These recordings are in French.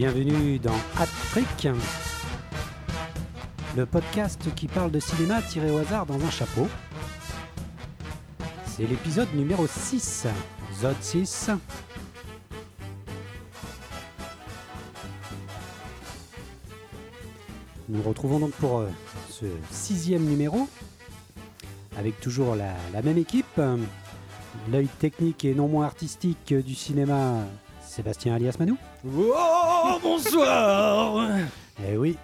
Bienvenue dans Hat Trick, le podcast qui parle de cinéma tiré au hasard dans un chapeau. C'est l'épisode numéro 6, Zod 6. Nous retrouvons donc pour euh, ce sixième numéro, avec toujours la même équipe, l'œil technique et non moins artistique du cinéma, Sébastien alias Manou. Oh, bonsoir Eh oui,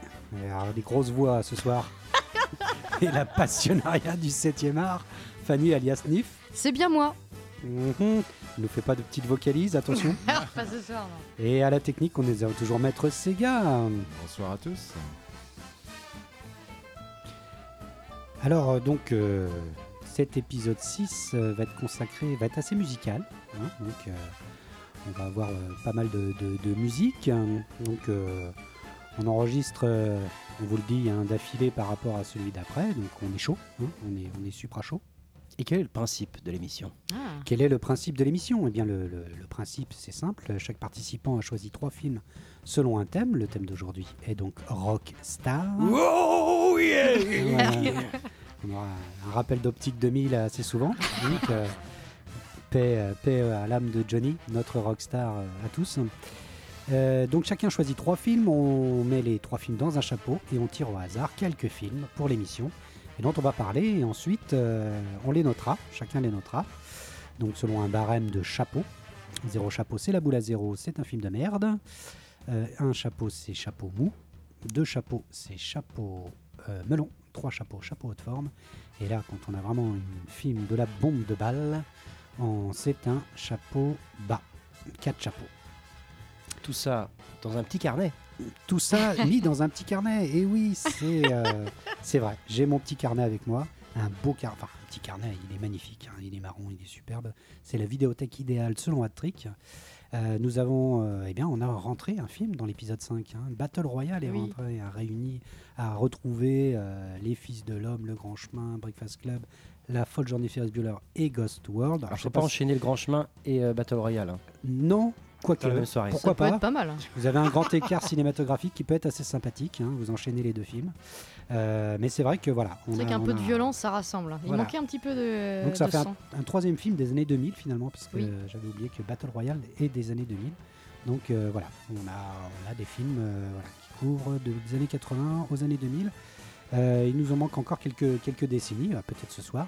alors des grosses voix ce soir. et la passionnariat du 7e art, Fanny alias Nif. C'est bien moi. Mhm. Ne fait pas de petites vocalises, attention. pas ce soir, non. et à la technique, on est toujours maître Sega. Bonsoir à tous. Alors euh, donc euh, cet épisode 6 euh, va être consacré, va être assez musical. hein. donc euh, on va avoir euh, pas mal de, de- de musique. hein. Donc euh, on enregistre, euh, on vous le dit, hein, d'affilée par rapport à celui d'après. Donc on est chaud, hein. on, est, on est supra chaud. Et quel est le principe de l'émission? Ah. Quel est le principe de l'émission? Eh bien, le, le- le principe, c'est simple. Chaque participant a choisi trois films selon un thème. Le thème d'aujourd'hui est donc Rock Star. Oh yeah. On aura un rappel d'Optique 2000 assez souvent. Donc, euh, paix, euh, paix à l'âme de Johnny, notre rockstar euh, à tous. Euh, donc chacun choisit trois films, on met les trois films dans un chapeau et on tire au hasard quelques films pour l'émission et dont on va parler et ensuite euh, on les notera, chacun les notera. Donc selon un barème de chapeau. Zéro chapeau c'est la boule à zéro, c'est un film de merde. Euh, un chapeau c'est chapeau mou. Deux chapeaux c'est chapeau euh, melon. Trois chapeaux, chapeau haute forme. Et là, quand on a vraiment un film de la bombe de balle, en- c'est un chapeau bas. Quatre chapeaux. Tout ça dans un petit carnet. Tout ça mis dans un petit carnet. Et oui, c'est euh, c'est vrai. J'ai mon petit carnet avec moi. Un beau carnet. Enfin, un petit carnet, il est magnifique. hein. Il est marron, il est superbe. C'est la vidéothèque idéale selon Hattrick. Euh, nous avons, euh, eh bien, on a rentré un film dans l'épisode 5. hein. Battle Royale est Oui. rentré, a réuni, a retrouvé euh, Les Fils de l'Homme, Le Grand Chemin, Breakfast Club, La Folle Journée Ferris Bueller et Ghost World. Alors, Alors, je ne pas enchaîner le grand chemin et euh, Battle Royale. hein, Non, quoique. dans la même soirée. Pourquoi Ça peut pas être pas mal. Vous avez un grand écart cinématographique qui peut être assez sympathique. hein, vous enchaînez les deux films. Euh, mais c'est vrai que voilà. C'est vrai a- qu'un peu de violence, ça rassemble. Il Voilà. manquait un petit peu de, Donc ça de fait sang. un, un troisième film des années 2000 finalement, parce que Oui. j'avais oublié que Battle Royale est des années 2000. Donc euh, voilà, on a, on a des films euh, voilà, qui couvrent de- des années 80 aux années 2000. Euh, il nous en manque encore quelques, décennies, euh, peut-être ce soir.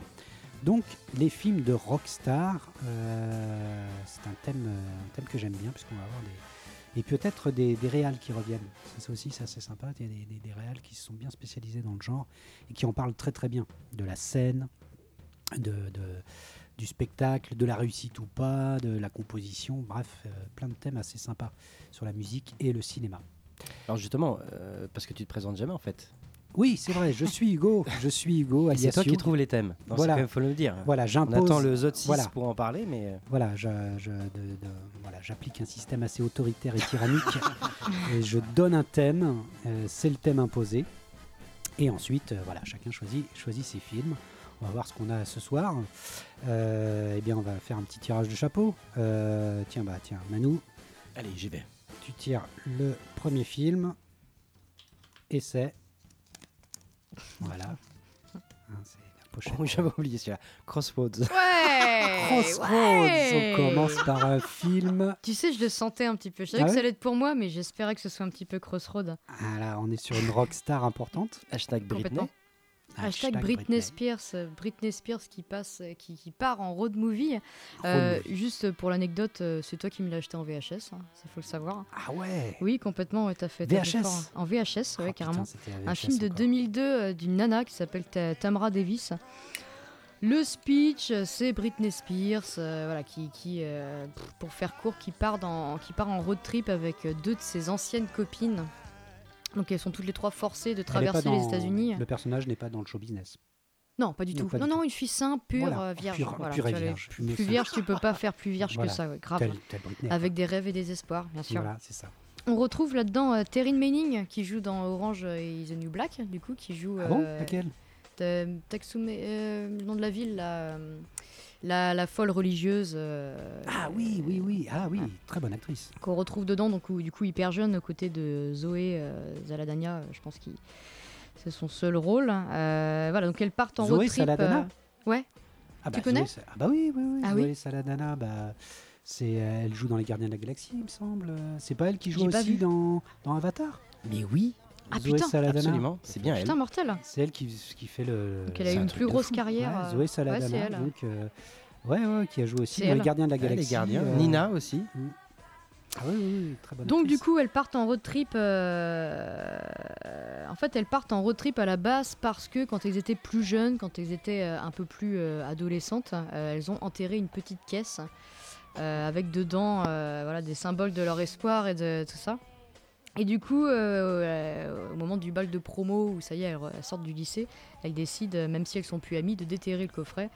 Donc les films de rockstar, euh, c'est un thème, que j'aime bien, puisqu'on va avoir des... Et peut-être des, des réals qui reviennent. Ça, aussi, c'est assez sympa. Il y a des, des, réals qui se sont bien spécialisés dans le genre et qui en parlent très très bien. De la scène, de, du spectacle, de la réussite ou pas, de la composition, bref, plein de thèmes assez sympas sur la musique et le cinéma. Alors justement, parce que tu te présentes jamais en fait. Oui, c'est vrai, je suis Hugo, je suis Hugo, Et c'est toi qui trouves les thèmes. Non, Voilà. Il faut le dire. Voilà, On j'impose. attend le ZOT 6 voilà. pour en parler, mais euh, Voilà, je, je- de- de- voilà, j'applique un système assez autoritaire et tyrannique. et je donne un thème, euh, c'est le thème imposé. Et ensuite, euh, voilà, chacun choisit, choisit ses films. On va voir ce qu'on a ce soir. Euh, eh bien, on va faire un petit tirage de chapeau. Euh, tiens, bah, tiens, Manu, allez, j'y vais. tu tires le premier film. Et c'est. Voilà. Hein, c'est la pochette. Oh, J'avais oublié celui-là. Crossroads. Ouais Crossroads. ouais. On commence par un film. Tu sais, je le sentais un petit peu. Je savais Ah que ouais ça allait être pour moi, mais j'espérais que ce soit un petit peu crossroad. Ah là, on est sur une rockstar importante. Hashtag Britney. Complètement. Hashtag Britney, Spears, euh, Britney Spears qui passe, euh, qui, qui part en road movie. Euh, movie. juste pour l'anecdote, c'est toi qui me l'as acheté en VHS, hein, ça faut le savoir. Ah ouais Oui, complètement, ouais, t'as fait. VHS? En VHS, ouais, Oh, putain, carrément. Un film de encore. 2002 euh, d'une nana qui s'appelle Ta- Tamra Davis. Le speech, c'est Britney Spears, euh, voilà, qui, pour faire court, qui part, dans, qui part en road trip avec deux de ses anciennes copines. Donc elles sont toutes les trois forcées de traverser les États-Unis. Le personnage n'est pas dans le show business. Non, pas du Non, tout. pas non, du non, tout. une fille simple, pure, Voilà, euh, vierge. pure- voilà, pure Plus, vierge, tu peux pas faire plus vierge Voilà. que ça, ouais, grave. Tel, tel Britney. Avec des rêves et des espoirs, bien sûr. Voilà, c'est ça. On retrouve là-dedans euh, Terrine Manning qui joue dans Orange et the New Black, du coup, qui joue. Ah bon? euh, Laquelle? Taksume, euh, le nom de la ville là. La, la folle religieuse euh, Ah oui, oui, oui. Ah oui, très bonne actrice. qu'on retrouve dedans, donc où- du coup hyper jeune, aux côtés de Zoé euh, Zaladania, euh, je pense que c'est son seul rôle. Euh, voilà, donc elles partent en Zoé road trip. Saladana ouais, Ah Tu bah, connais Zoé Sa- Ah bah oui, oui, oui. Ah Zoé oui Saladana, bah, c'est, euh, elle joue dans Les Gardiens de la Galaxie, il me semble. C'est pas elle qui joue aussi dans, dans Avatar? Mais oui, Ah, Zoé putain. Saladana. absolument, c'est bien elle. putain, mortel. C'est elle qui, qui fait le. Donc elle a C'est eu un une truc plus de grosse fou. carrière. Ouais, euh, Zoé Saladana, ouais, c'est elle. donc euh, ouais, ouais, qui a joué aussi C'est dans Les. Gardiens de la Ah, Galaxie. les gardiens. euh, Nina aussi. Ah oui, oui, oui, très bonne Donc du actrice. coup, elles partent en road trip. euh, En fait, elles partent en road trip à la base parce que quand elles étaient plus jeunes, quand elles étaient euh, un peu plus euh, adolescentes, euh, elles ont enterré une petite caisse euh, avec dedans euh, voilà, des symboles de leur espoir et de tout ça. Et du coup, euh, euh, au moment du bal de promo, où ça y est, elles, sortent du lycée, elles décident, euh, même si elles sont plus amies, de déterrer le coffret.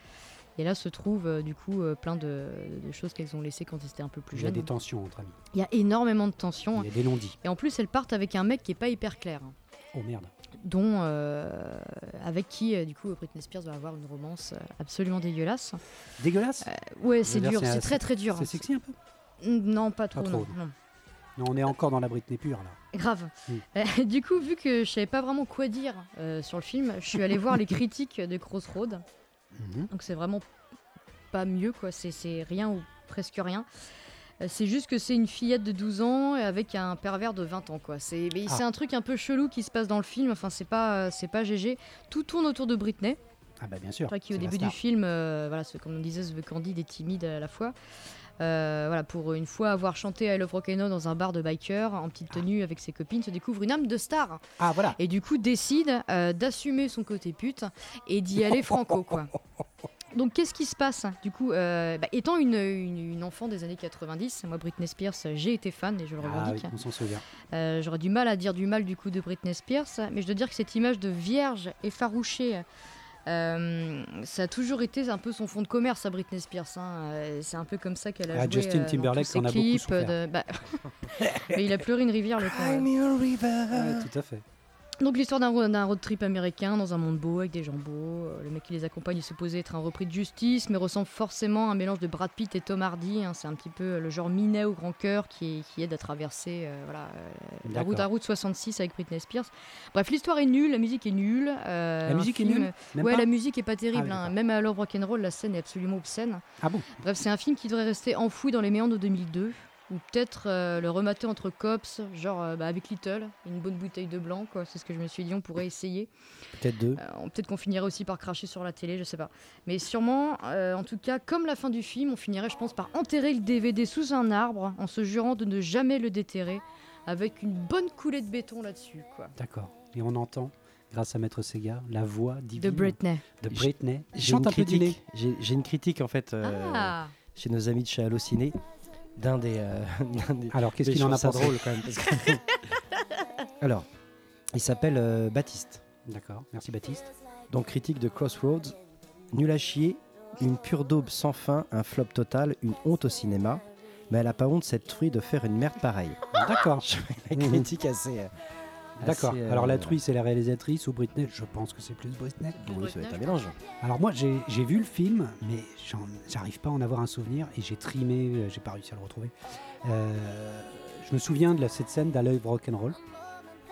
Et là se trouvent euh, du coup euh, plein de, de choses qu'elles ont laissées quand elles étaient un peu plus Il y a jeunes. des tensions entre amis. Il y a énormément de tensions. Il y a des non-dits. Et en plus, elles partent avec un mec qui est pas hyper clair, hein, Oh merde. dont euh, avec qui du coup Britney Spears va avoir une romance absolument dégueulasse. Dégueulasse? Ouais, c'est dur, c'est très très dur. C'est sexy un peu? Non, pas trop, trop, non, non. Non, on est encore dans la Britney pure là. Grave. Mm. Euh, du coup, vu que je savais pas vraiment quoi dire euh, sur le film, je suis allée voir les critiques de Crossroad. Mhm. Donc c'est vraiment pas mieux, quoi. C'est- C'est rien ou presque rien. Euh, C'est juste que c'est une fillette de 12 ans avec un pervers de 20 ans, quoi. C'est Ah. c'est un truc un peu chelou qui se passe dans le film. Enfin, c'est pas, c'est pas GG. Tout tourne autour de Britney. Ah bah bien sûr. Toi qui au début du film, euh, voilà, comme on disait, se veut candide et timide à la fois. Euh, voilà, pour une fois avoir chanté I Love Rock'n'Roll dans un bar de biker en petite tenue avec ses copines, se découvre une âme de star Ah voilà. et du coup décide euh, d'assumer son côté pute et d'y aller franco quoi. Donc qu'est-ce qui se passe Du coup, euh, bah, étant une, une- une enfant des années 90, moi Britney Spears, j'ai été fan et je le Ah oui, revendique. on s'en souvient. Euh, J'aurais du mal à dire du mal du coup de Britney Spears, mais je dois dire que cette image de vierge effarouchée, euh, ça a toujours été un peu son fond de commerce à Britney Spears. hein. Euh, C'est un peu comme ça qu'elle a Ah, joué Justin euh, dans Timberlake tous ses en a beaucoup clips. souffert. de- bah, mais il a pleuré une rivière le ouais. Ouais, tout à fait. Donc l'histoire d'un ro- d'un road trip américain dans un monde beau avec des gens beaux. Euh, Le mec qui les accompagne est supposé être un repris de justice, mais ressemble forcément à un mélange de Brad Pitt et Tom Hardy. hein. C'est un petit peu le genre minet au grand cœur qui, qui aide à traverser euh, voilà, euh, la route à route 66 avec Britney Spears. Bref, l'histoire est nulle, la musique est nulle. euh, La musique est nulle? Même Ouais, pas? la musique est pas terrible. Ah oui, hein. Même à Love Rock'n'Roll, la scène est absolument obscène. Ah bon? Bref, c'est un film qui devrait rester enfoui dans les méandres de 2002. Ou peut-être euh, le remater entre cops, genre euh, bah, avec Little, une bonne bouteille de blanc, quoi. C'est ce que je me suis dit, on pourrait essayer. Peut-être deux. Euh, on- peut-être qu'on finirait aussi par cracher sur la télé, je sais pas. Mais sûrement, euh, en tout cas, comme la fin du film, on finirait, je pense, par enterrer le DVD sous un arbre en se jurant de ne jamais le déterrer, avec une bonne coulée de béton là-dessus, quoi. D'accord. Et on entend, grâce à Maître Sega, la voix divine De Britney. de Britney. J'ai Chante une critique. J'ai une critique en fait euh, Ah chez nos amis de chez Allociné d'un des, euh, d'un des- Alors, qu'est-ce qu'il en a pensé drôle quand même. que- Alors, il s'appelle euh, Baptiste. D'accord, merci Baptiste. Donc critique de Crossroads, nul à chier, une pure daube sans fin, un flop total, une honte au cinéma. Mais elle a pas honte cette truie de faire une merde pareille. D'accord, la critique assez. euh, d'accord. euh, Alors la truie, c'est la réalisatrice ou Britney Je pense que c'est plus Britney. Oui, ça va être un mélange. Alors moi, j'ai vu le film, mais j'arrive pas à en avoir un souvenir et j'ai trimé, euh, j'ai pas réussi à le retrouver. Euh, je me souviens de la, cette scène d'À l'œuvre rock'n'roll,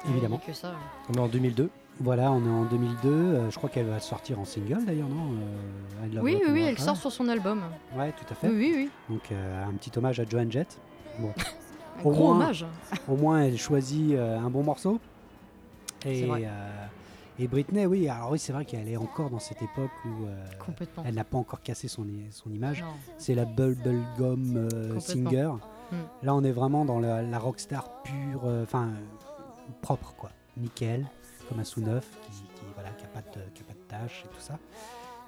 évidemment. Il y a que ça. On est en 2002. Voilà, on est en 2002. euh, je crois qu'elle va sortir en single d'ailleurs, non Euh, I Love Oui, oui, elle sort sur son album. Ouais, tout à fait. Oui, oui, oui. Donc euh, un petit hommage à Joan Jett. Bon, Un Au gros moins- hommage. au moins elle choisit euh, un bon morceau. Et, euh, et Britney, oui, alors oui, c'est vrai qu'elle est encore dans cette époque où euh, elle n'a pas encore cassé son, son image. C'est la bubblegum euh, singer. Mm. Là, on est vraiment dans la, la rockstar pure, enfin euh, propre, quoi. Nickel, comme un sous neuf qui, qui, voilà, qui a pas pas de tâches et tout ça.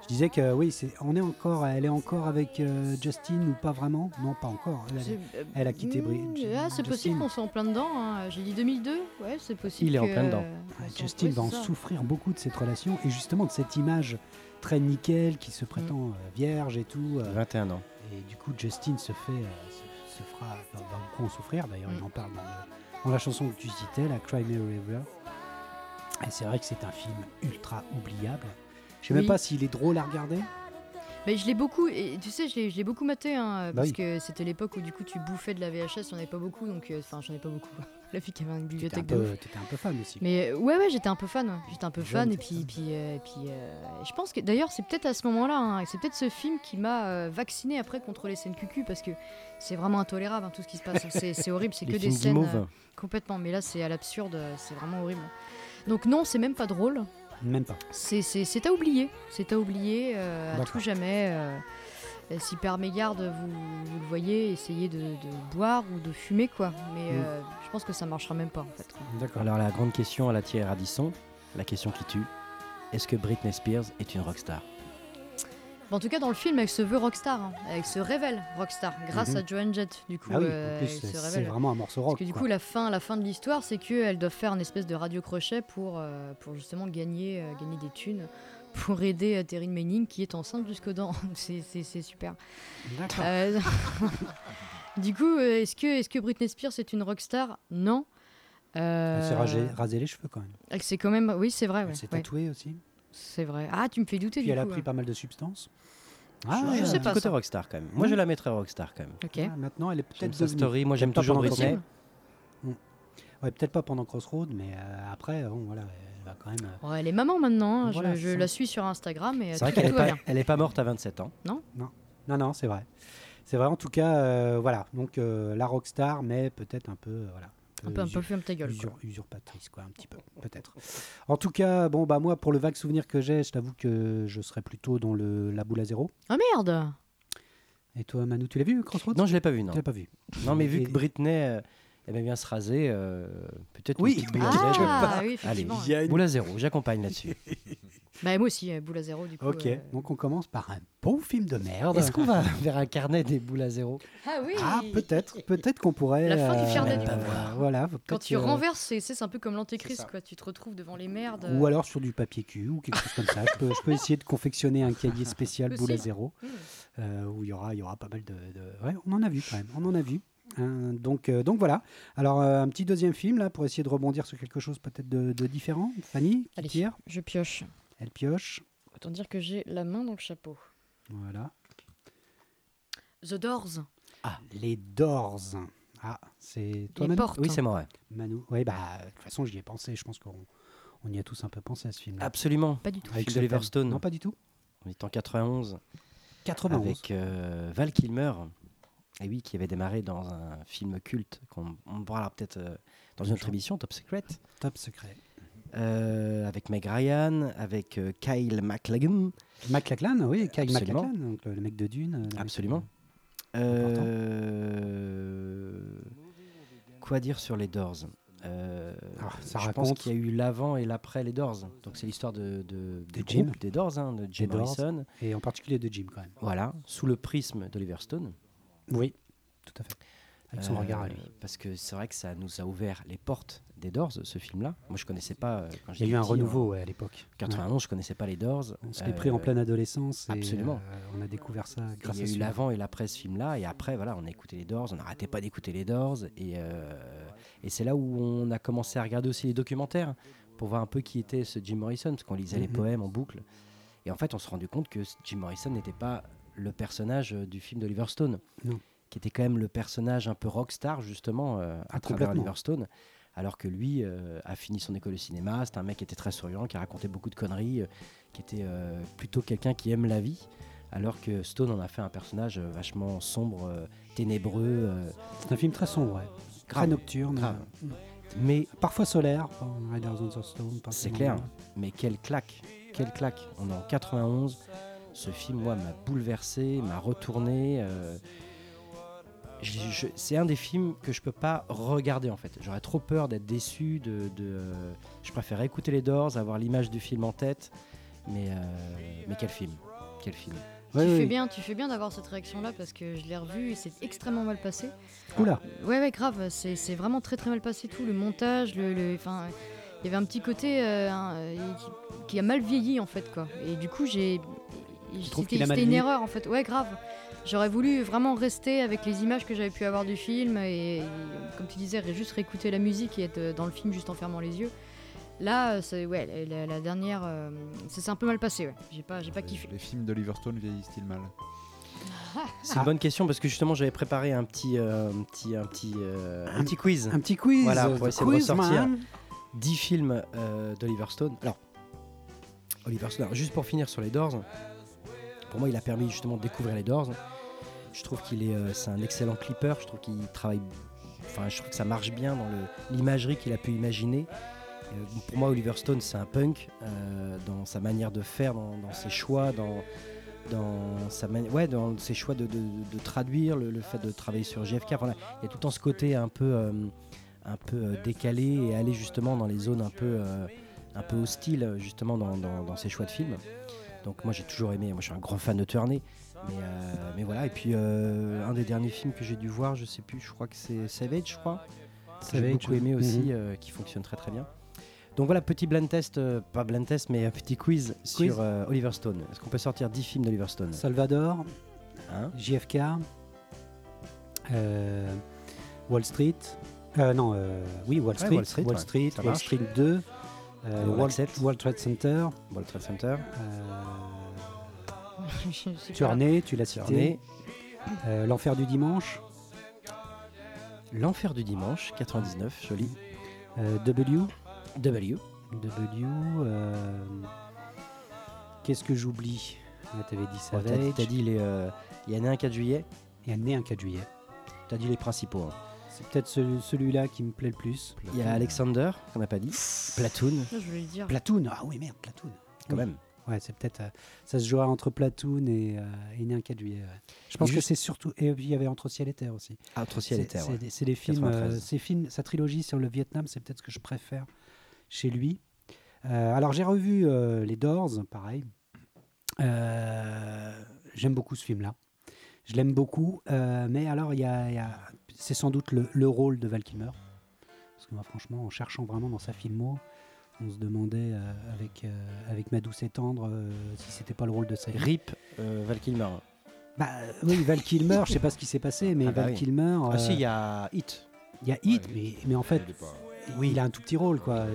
Je disais que oui, c'est, on est encore, elle est encore avec euh, Justin ou pas vraiment? Non, pas encore. Elle, euh, elle a quitté Bri- hmm, Ju- ah, c'est possible qu'on soit en plein dedans. hein. J'ai dit 2002. Ouais, c'est possible. Il est en plein dedans. euh, Justin va en ça. souffrir beaucoup de cette relation et justement de cette image très nickel qui se prétend Mm. euh, vierge et tout. euh, 21 ans. Et du coup, Justin se fait, euh, se, se fera va, va beaucoup en souffrir. D'ailleurs, Mm. il en parle dans, le- dans la chanson que tu citais, la Cry Me a River. Et c'est vrai que c'est un film ultra oubliable. Je sais même pas s'il est drôle à regarder. Mais je l'ai beaucoup, et tu sais, je l'ai, beaucoup maté, hein, Bah parce oui. que c'était l'époque où du coup tu bouffais de la VHS, il n'y en avait pas beaucoup, donc euh, enfin j'en ai pas beaucoup. La fille qui avait une un, bibliothèque de ouf. peu, t'étais un peu fan aussi. Mais euh, ouais, ouais, j'étais un peu fan. ouais. J'étais un peu Jeune, fan. Et puis, fan. puis, euh, puis euh, je pense que d'ailleurs, c'est peut-être à ce moment-là, hein, c'est peut-être ce film qui m'a euh, vacciné après contre les scènes cucu parce que c'est vraiment intolérable hein, tout ce qui se passe. C'est c'est horrible, c'est que des scènes euh, complètement. Mais là, c'est à l'absurde, euh, c'est vraiment horrible. Donc, non, c'est même pas drôle. Même pas. C'est c'est- c'est à oublier. C'est à oublier euh, à tout jamais. euh, si par mégarde vous, vous le voyez, essayez de, de boire ou de fumer, quoi. Mais Mm. euh, je pense que ça marchera même pas en fait. D'accord. Alors la grande question à la Thierry Radisson, la question qui tue, est-ce que Britney Spears est une rockstar? En tout cas, dans le film, elle se veut rockstar. hein. Elle se révèle rockstar grâce Mhm. à Joan Jett. Du coup, Ah oui, euh, c'est vraiment un morceau rock. Parce que du quoi. coup, la fin, la fin de l'histoire, c'est qu'elle doit faire une espèce de radio-crochet pour, euh, pour justement gagner, euh, gagner des thunes, pour aider Terry Manning qui est enceinte jusqu'aux dents. c'est super. D'accord. Du coup, est-ce que, est que Britney Spears est une rockstar? Non. Elle s'est rasé, rasé les cheveux quand même. elle s'est quand même. Oui, c'est vrai. Elle s'est ouais. tatouée aussi. C'est vrai. Ah, tu me fais douter Puis du elle a pris ouais. pas mal de substances. Je Ah, sais pas côté ça. rockstar quand même. Moi je la mettrais rockstar quand même. Ok. ah, maintenant, elle est peut-être devenue. story, moi j'aime toujours Britney. Possible. Ouais, peut-être pas pendant Crossroad, mais euh, après, bon, voilà, elle va quand même. euh, Ouais, elle est maman maintenant. hein. Je- Voilà, je, la suis sur Instagram et euh, C'est tout, vrai qu'elle est, va pas, bien. elle est pas morte à 27 ans. Non, non, c'est vrai. C'est vrai, en tout cas, euh, voilà. Donc, euh, la rockstar, mais peut-être un peu, euh, voilà. Un peu, un peu ferme ta gueule. quoi. usur- usurpatrice, quoi, un petit peu, peut-être. En tout cas, bon, bah, moi, pour le vague souvenir que j'ai, je t'avoue que je serais plutôt dans le, la boule à zéro. Ah merde Et toi, Manu, tu l'as vu, Crossroad Non, je l'ai pas vu, non. Tu l'as pas vu. Non, mais vu Et- que Britney euh, aimait bien se raser, euh, peut-être Oui. une petite boule à zéro. Ah oui, Allez, boule à zéro, j'accompagne là-dessus. Bah, moi aussi, euh, boule à zéro du coup. Ok, euh. donc on commence par un bon film de merde. Est-ce qu'on va vers un carnet des boules à zéro? Ah oui Ah, peut-être, peut-être qu'on pourrait. La fin du Fernet du euh, pouvoir. Voilà. Quand tu euh, renverses, c'est un peu comme l'antéchrist, quoi. Tu te retrouves devant les merdes. Ou alors sur du papier cul ou quelque chose comme ça. Je peux, je peux essayer de confectionner un cahier spécial boule à zéro Mmh. euh, où il y aura, il y aura pas mal de, de- Ouais, on en a vu quand même. On en a vu. Hein, donc, euh, donc voilà. Alors euh, un petit deuxième film là pour essayer de rebondir sur quelque chose peut-être de, de différent. Fanny, qui Allez. tire? Je pioche. Elle pioche. Autant dire que j'ai la main dans le chapeau. Voilà. The Doors. Les Doors. Ah, c'est toi Les Manu portes. Oui, c'est moi. ouais. Manu. Oui, bah de toute façon j'y ai pensé. Je pense qu'on on y a tous un peu pensé à ce film. Absolument. Pas du tout. Avec thème. Stone. Non, pas du tout. On est en 91 91. avec euh, Val Kilmer. Et oui, qui avait démarré dans un film culte qu'on on parlera peut-être euh, dans une autre émission, Top Secret. Top secret. Euh, avec Meg Ryan, avec euh, Kyle MacLachlan. McLachlan, oui, Kyle. McLachlan, donc le, le mec de Dune. euh, Absolument. Euh, quoi dire sur les Doors? Ah, ça Je pense qu'il y a eu l'avant et l'après les Doors. Donc c'est l'histoire de, de, De Jim. groupe des Doors, hein, de Jim. Morrison. Et en particulier de Jim quand même. Voilà, sous le prisme d'Oliver Stone. Oui, tout à fait. Avec son Euh, regard à lui. Parce que c'est vrai que ça nous a ouvert les portes des Doors, ce film-là. Moi, je connaissais pas. euh, Quand Il y a eu un petit, renouveau ouais, à l'époque. En 91, je connaissais pas les Doors. Ouais. On s'était pris en Euh, pleine adolescence. Et, absolument. euh, on a découvert ça grâce Il y à a eu l'avant et l'après ce film-là, et après, voilà, on a écouté les Doors, on n'arrêtait pas d'écouter les Doors, et, euh, et c'est là où on a commencé à regarder aussi les documentaires pour voir un peu qui était ce Jim Morrison, parce qu'on lisait les Mhm. poèmes en boucle. Et en fait, on s'est rendu compte que Jim Morrison n'était pas le personnage euh, du film d'Oliver Stone, Non. Qui était quand même le personnage un peu rockstar, justement, euh, à Ah, travers complètement. Oliver Stone. Alors que lui euh, a fini son école de cinéma, c'est un mec qui était très souriant, qui racontait beaucoup de conneries, euh, qui était plutôt quelqu'un qui aime la vie. Alors que Stone en a fait un personnage vachement sombre, ténébreux, C'est un film très sombre, ouais. très nocturne. grave. euh, Mais Parfois solaire. c'est ces clair, mais quelle claque, quelle claque. On est en 91. Ce film, moi, m'a bouleversé, m'a retourné. Euh, c'est un des films que je peux pas regarder en fait. J'aurais trop peur d'être déçu. De, de, euh, je préfère écouter les Doors, avoir l'image du film en tête. Mais, euh, mais quel film, quel film. Ouais, tu, fais bien, tu fais bien d'avoir cette réaction-là parce que je l'ai revu et c'est extrêmement mal passé. Oula. Ouais, ouais, grave. C'est c'est vraiment très très mal passé tout. Le montage, le. le- Enfin, il y avait un petit côté euh, un- euh, qui, qui a mal vieilli en fait, quoi. Et du coup, j'ai. C'était une erreur en fait. Ouais, grave. J'aurais voulu vraiment rester avec les images que j'avais pu avoir du film et, comme tu disais, juste réécouter la musique et être euh, dans le film juste en fermant les yeux. Là, euh, c'est ouais, la, la- la dernière, euh, ça s'est un peu mal passé. Ouais. J'ai pas, j'ai pas Les- kiffé. Les films d'Oliver Stone vieillissent-ils mal? C'est une bonne question parce que justement j'avais préparé un petit, euh, un petit, un petit, euh, un petit quiz. Un petit quiz. Voilà, pour essayer de quiz, ressortir. man. 10 films euh, d'Oliver Stone. Alors, Oliver Stone, alors, juste pour finir sur les Doors, pour moi il a permis justement de découvrir les Doors. Je trouve qu'il est, euh, c'est un excellent clipper. Je trouve qu'il travaille, enfin je trouve que ça marche bien dans l'imagerie qu'il a pu imaginer. Euh, pour moi Oliver Stone c'est un punk euh, dans sa manière de faire, dans, ses choix, dans ouais, dans ses choix de, traduire, le, fait de travailler sur. Voilà, il y a tout le temps ce côté un peu, un peu décalé et aller justement dans les zones un peu, un peu hostiles justement dans, dans- ses choix de films. Donc moi j'ai toujours aimé, moi je suis un grand fan de Turney. Mais, euh, mais voilà, et puis euh, un des derniers films que j'ai dû voir, je sais plus, je crois que c'est Savage, je crois. que J'ai Savage, beaucoup aimé aussi, mhm. euh, qui fonctionne très très bien. Donc voilà, petit blind test, euh, pas blind test, mais un petit quiz, Quiz. sur euh, Oliver Stone. Est-ce qu'on peut sortir 10 films d'Oliver Stone? Salvador, Hein? JFK, euh, Wall Street. non, oui, Wall Street. Wall Street, ouais, Street, ça Wall. Street 2. On World, l'accepte. World Trade Center. World Trade Center, Tournée, tu l'as cité. Euh, L'enfer du dimanche. L'Enfer du Dimanche, 99, joli. euh, W. W. W. euh, Qu'est-ce que j'oublie? Ah, T'avais dit t'as- Savage. T'as dit les, euh, il y en a un 4 juillet, Il y a né un 4 juillet. t'as dit les principaux. hein. C'est peut-être celui- celui-là qui me plaît le plus. Il y a Alexander, qu'on n'a pas dit. Platoon, Je voulais dire. Platoon. Ah oui, merde, Platoon. quand Oui. même. Ouais, c'est peut-être. euh, ça se jouera entre Platoon et, euh, et Né un 4 juillet. ouais. Je pense Et que juste- c'est surtout. Et puis il y avait Entre ciel et terre aussi. Ah, Entre ciel et terre. C'est ouais. des- films. euh, 93. ces films, sa trilogie sur le Vietnam, c'est peut-être ce que je préfère chez lui. Euh, alors j'ai revu euh, les Doors, pareil. Euh, J'aime beaucoup ce film-là. Je l'aime beaucoup, euh, mais alors il y a, il y a- c'est sans doute le, le rôle de Val Kilmer. Parce que moi, franchement, en cherchant vraiment dans sa filmo, on se demandait euh, avec, euh, avec Ma douce et tendre euh, si c'était pas le rôle de sa Rip euh, Val Kilmer. Bah oui, Val Kilmer, je sais pas ce qui s'est passé, mais Ah bah Val oui. Kilmer. Ah si, il y a Hit. il y a Hit, Ouais, mais, mais en fait, Il pas- oui, il a un tout petit rôle, quoi.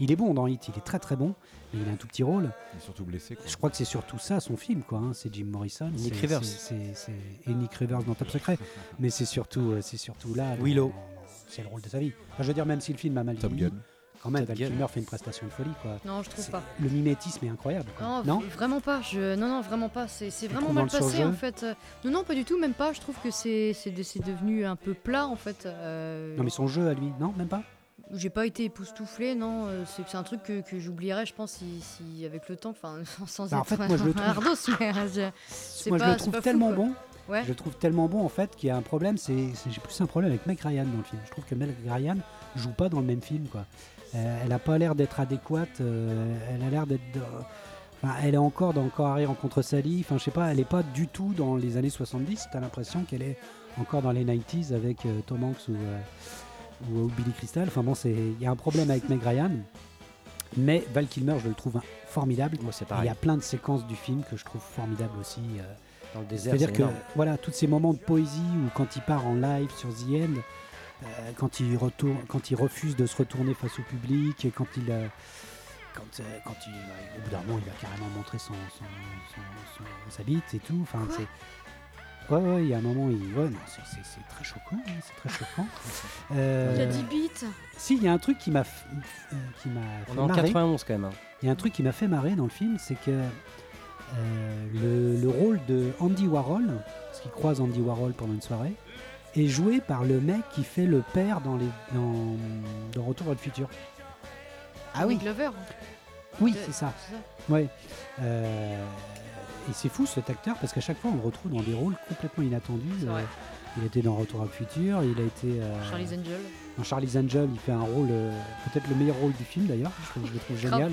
Il est bon dans Hit, il est très très bon, mais il a un tout petit rôle. il est surtout blessé. Quoi. Je crois que c'est surtout ça son film, quoi. hein. C'est Jim Morrison, Nick Rivers. c'est- c'est- c'est- et Nick Rivers dans Top Secret, mais c'est surtout, c'est surtout là. Willow. C'est le rôle de sa vie. Enfin, je veux dire, même si le film a mal Top Gun. Quand même, Val. Kilmer fait une prestation de folie, quoi. Non, je trouve pas. Le mimétisme est incroyable. quoi. Non, vraiment pas. Je... Non, non, vraiment pas. C'est vraiment mal passé en fait. Non, non, pas du tout, même pas. Je trouve que c'est c'est de- devenu un peu plat en fait. Euh, Non, mais son jeu à lui, non, même pas. J'ai pas été époustouflé, non. euh, C'est un truc que, que j'oublierais, je pense, si, si avec le temps, enfin, sans Bah, en être fait, moi, je le trouve- Ardos, mais Moi, pas- je le trouve fou, tellement bon. Ouais. Je le trouve tellement bon en fait qu'il y a un problème. C'est- j'ai plus un problème avec Meg Ryan dans le film. Je trouve que Meg Ryan joue pas dans le même film quoi. Euh, elle a pas l'air d'être adéquate. euh, elle a l'air d'être. Enfin, elle est encore dans Harry rencontre Sally. Enfin, je sais pas. Elle est pas du tout dans les années 70. T'as l'impression qu'elle est encore dans les 90s avec euh, Tom Hanks ou, euh, ou, ou Billy Crystal. Enfin bon, il y a un problème avec Meg Ryan. Mais Val Kilmer, je le trouve formidable. Moi, c'est Il y a plein de séquences du film que je trouve formidables aussi. euh, Dans le désert, c'est-à-dire c'est que énorme. voilà, tous ces moments de poésie où quand il part en live sur The End, quand il retourne, quand il refuse de se retourner face au public, et quand il, euh, quand, euh, quand il, au bout d'un moment, il va carrément montrer son, son, son- son- sa bite et tout. Enfin, c'est Ouais, ouais, il y a un moment, il... ouais, non, c'est, c'est- c'est très choquant, hein, c'est très choquant. Euh, Il a 10 bits. Si, il y a un truc qui m'a, f- euh, qui m'a On fait est en marrer. 91 quand même. hein. Il y a un truc qui m'a fait marrer dans le film, c'est que euh, le, le rôle de Andy Warhol, parce qu'il croise Andy Warhol pendant une soirée, est joué par le mec qui fait le père dans, les, dans, dans Retour vers le futur. Ah oui. Glover. Oui, De- c'est ça. ça. Ouais. Euh, et c'est fou cet acteur parce qu'à chaque fois on le retrouve dans des rôles complètement inattendus. Euh, il était dans Retour vers le futur, il a été euh, Charlie's Angel. dans Charlie's Angel, il fait un rôle, euh, peut-être le meilleur rôle du film d'ailleurs, je, trouve- je le trouve génial.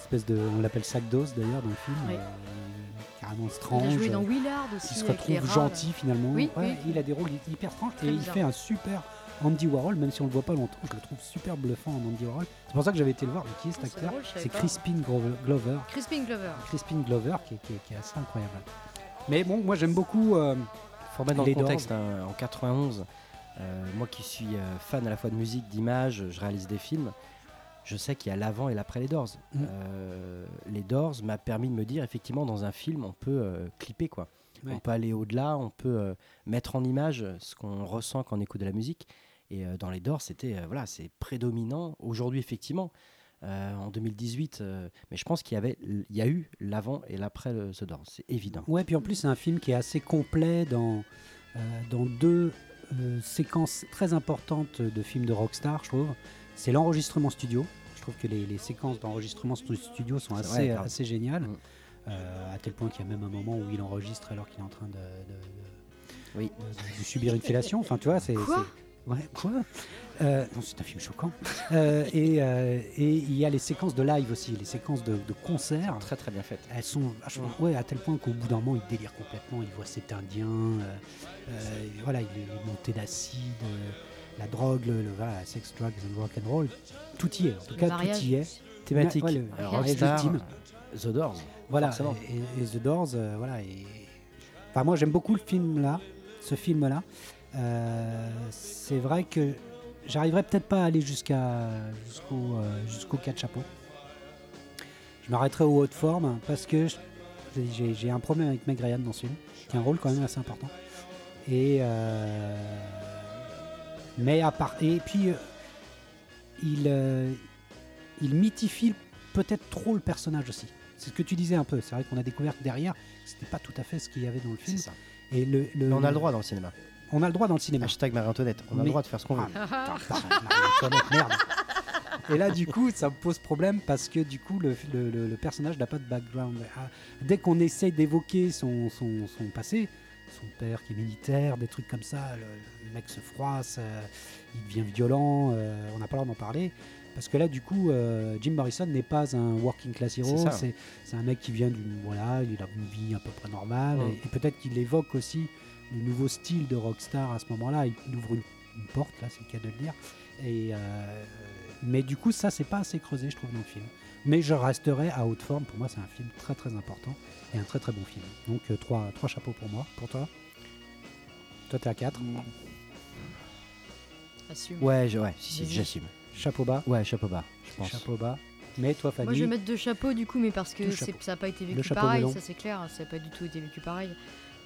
Espèce de, on l'appelle sac d'os d'ailleurs dans le film, Oui. Euh, Il a joué dans Willard aussi. il se retrouve rats, gentil finalement. Oui, Ouais, oui. Il a des rôles hyper stranges et il fait un super Andy Warhol, même si on le voit pas longtemps, je le trouve super bluffant en Andy Warhol. C'est pour ça que j'avais été le voir. Mais qui est cet c'est acteur C'est. Crispin Glover. Glover. Crispin Glover. Crispin Glover qui est, qui est- qui est assez incroyable. Mais bon, moi j'aime beaucoup. euh, Faut remettre dans le contexte, hein, en 91, euh, moi qui suis euh, fan à la fois de musique, d'images, je réalise des films. Je sais qu'il y a l'avant et l'après les Doors. Mm. Euh, les Doors m'a permis de me dire, effectivement, dans un film, on peut euh, clipper, quoi. Ouais. On peut aller au-delà, on peut euh, mettre en image ce qu'on ressent quand on écoute de la musique. Et dans les Doors, c'était voilà, c'est prédominant. Aujourd'hui, effectivement, en 2018, euh, mais je pense qu'il y avait, il y a eu l'avant et l'après le- The Doors, c'est évident. Ouais, puis en plus, c'est un film qui est assez complet dans, dans deux séquences très importantes de films de rockstar, je trouve. C'est l'enregistrement studio. Je trouve que les, les séquences d'enregistrement stu- studio sont assez, vrai, grave. assez géniales. Mm. Euh, à tel point qu'il y a même un moment où il enregistre alors qu'il est en train de, de- de- Oui. de- de subir une fellation. Enfin, tu vois, c'est. Quoi c'est- Ouais, quoi? Euh, Non, c'est un film choquant. Euh, et, euh, et il y a les séquences de live aussi, les séquences de, de concerts. Très très bien faite. Elles sont vachement. Ouais, à tel point qu'au bout d'un moment, il délire complètement. Il voit cet Indien. euh, euh, voilà, il est il est monté d'acide, euh, la drogue, le, le- voilà, sex, drugs and rock and roll. Tout y est. En tout Le cas, mariage. tout y est. Thématique, Ouais, le- Rockstar. The Doors. Voilà. Et, et The Doors, euh, voilà. Et... Enfin, moi, j'aime beaucoup le film là, ce film-là. Euh, c'est vrai que j'arriverai peut-être pas à aller jusqu'à jusqu'au euh, jusqu'au 4 chapeaux. Je m'arrêterai au haut de forme parce que j'ai un problème avec Meg Ryan dans ce film, qui a un rôle quand même assez important. Et euh, mais à part et puis euh, il euh, il mythifie peut-être trop le personnage aussi. C'est ce que tu disais un peu. C'est vrai qu'on a découvert que derrière, c'était pas tout à fait ce qu'il y avait dans le film. ça. Et le, le- Mais on a le droit dans le cinéma. On a le droit dans le cinéma. Hashtag Marie-Antoinette. On a Mais- le droit de faire ce qu'on veut. Ah, merde. Et là, du coup, ça me pose problème parce que du coup, le, le- personnage n'a pas de background. Ah, Dès qu'on essaye d'évoquer son, son- son passé, son père qui est militaire, des trucs comme ça, le, le mec se froisse, euh, il devient violent, euh, on n'a pas droit d'en parler. Parce que là, du coup, euh, Jim Morrison n'est pas un working class hero, C'est un mec qui vient d'une. Voilà, il a une vie à peu près normale. Ouais. Et, et peut-être qu'il évoque aussi le nouveau style de rockstar à ce moment-là. Il, il ouvre une, une porte, là, c'est le cas de le dire. Et, mais du coup, ça, c'est pas assez creusé, je trouve, dans le film. Mais je resterai à haute forme. Pour moi, c'est un film très très important et un très très bon film. Donc, euh, trois, trois chapeaux pour moi. Pour toi? Toi, t'es à 4. Assume. Ouais, je- ouais, si, si, Vas-y. j'assume. Chapeau bas. Ouais, chapeau bas, je pense. Chapeau bas. Mais toi, Fanny Moi je vais mettre deux chapeaux du coup, mais parce que Deux c'est- chapeaux. ça n'a pas été vécu chapeau pareil, melon. ça c'est clair, ça n'a pas du tout été vécu pareil.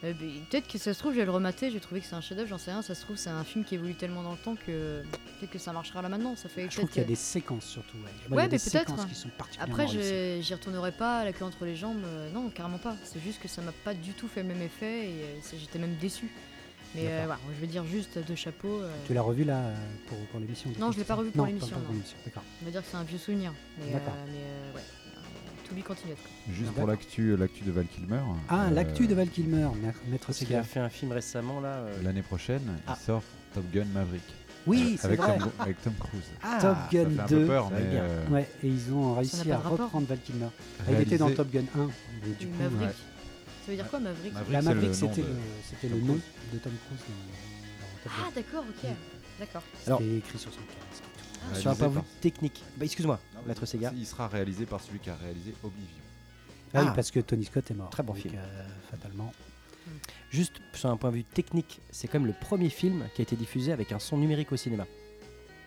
Euh, peut-être que ça se trouve, je vais le remater, j'ai trouvé que c'est un chef-d'œuvre, j'en sais rien. Ça se trouve, c'est un film qui évolue tellement dans le temps que peut-être que ça marchera là maintenant. Ça fait Je trouve qu'il y a des séquences surtout. Ouais, Ouais, mais peut-être. séquences qui sont particulièrement Après, j'y retournerai pas la queue entre les jambes. euh, non, carrément pas. C'est juste que ça m'a pas du tout fait le même effet et euh, j'étais même déçu. Mais euh, voilà, je vais dire juste deux chapeaux. Tu l'as revu là pour, pour l'émission Non, je l'ai pas revu pour l'émission, on va dire que c'est un vieux souvenir. Mais, euh, D'accord. mais ouais, to be continued. quoi. Juste D'accord. pour l'actu, l'actu de Val Kilmer. Ah, euh, l'actu de Val Kilmer, ma- maître Parce qu'il Sega. a fait un film récemment là. euh, L'année prochaine, Ah. il sort Top Gun Maverick. Oui, c'est avec vrai. Tom, avec Tom Cruise. Ah, Top Ça Gun fait un 2. peu peur, mais euh, Ouais, et ils ont réussi à reprendre Val Kilmer. Ah, il était dans Top Gun 1. mais du Du coup, Maverick. ouais. Ça veut dire quoi, Maverick Maverick, La Maverick, le nom c'était de- le, nom de Tom Cruise dans, dans Top Gun. Ah, d'accord, ok. D'accord. Alors- C'était écrit sur son casque. Ah, Sur un point de vue technique. Bah, excuse-moi, maître Sega. Il sera réalisé par celui qui a réalisé Oblivion. Ah, oui, Ah. parce que Tony Scott est mort. Très bon Donc, film. euh, fatalement. Juste sur un point de vue technique, c'est comme le premier film qui a été diffusé avec un son numérique au cinéma.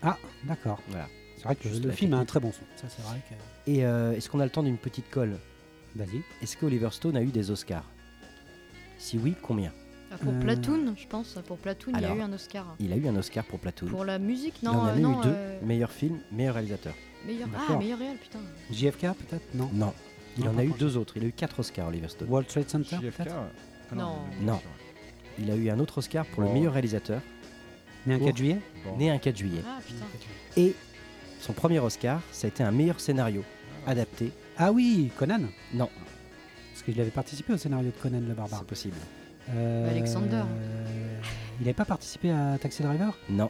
Ah, d'accord. Voilà. C'est vrai que Juste le film a un très bon son. Ça, c'est vrai que. Et euh, est-ce qu'on a le temps d'une petite colle? Vas-y. Est-ce que Oliver Stone a eu des Oscars? Si oui, combien? Ah, pour Euh, Platoon, je pense. Pour Platoon, il y a eu un Oscar. Il a eu un Oscar pour Platoon. Pour la musique, il non, en a euh, eu non, deux. euh, Meilleur film, meilleur réalisateur. meilleur... Ah, meilleur réel, putain. JFK, peut-être? Non. Non. Il Non, en a eu deux autres. Il a eu quatre Oscars, Oliver Stone. World Trade Center, JFK peut-être? ah Non. Non. Il a eu un autre Oscar pour le meilleur réalisateur, Né un Oh. 4 juillet? Bon. né un 4 juillet. Ah, putain. Et son premier Oscar, ça a été un meilleur scénario adapté. Ah oui, Conan? Non. Parce que je l'avais participé au scénario de Conan le barbare. C'est possible. Euh, Alexander. Il n'avait pas participé à Taxi Driver? Non.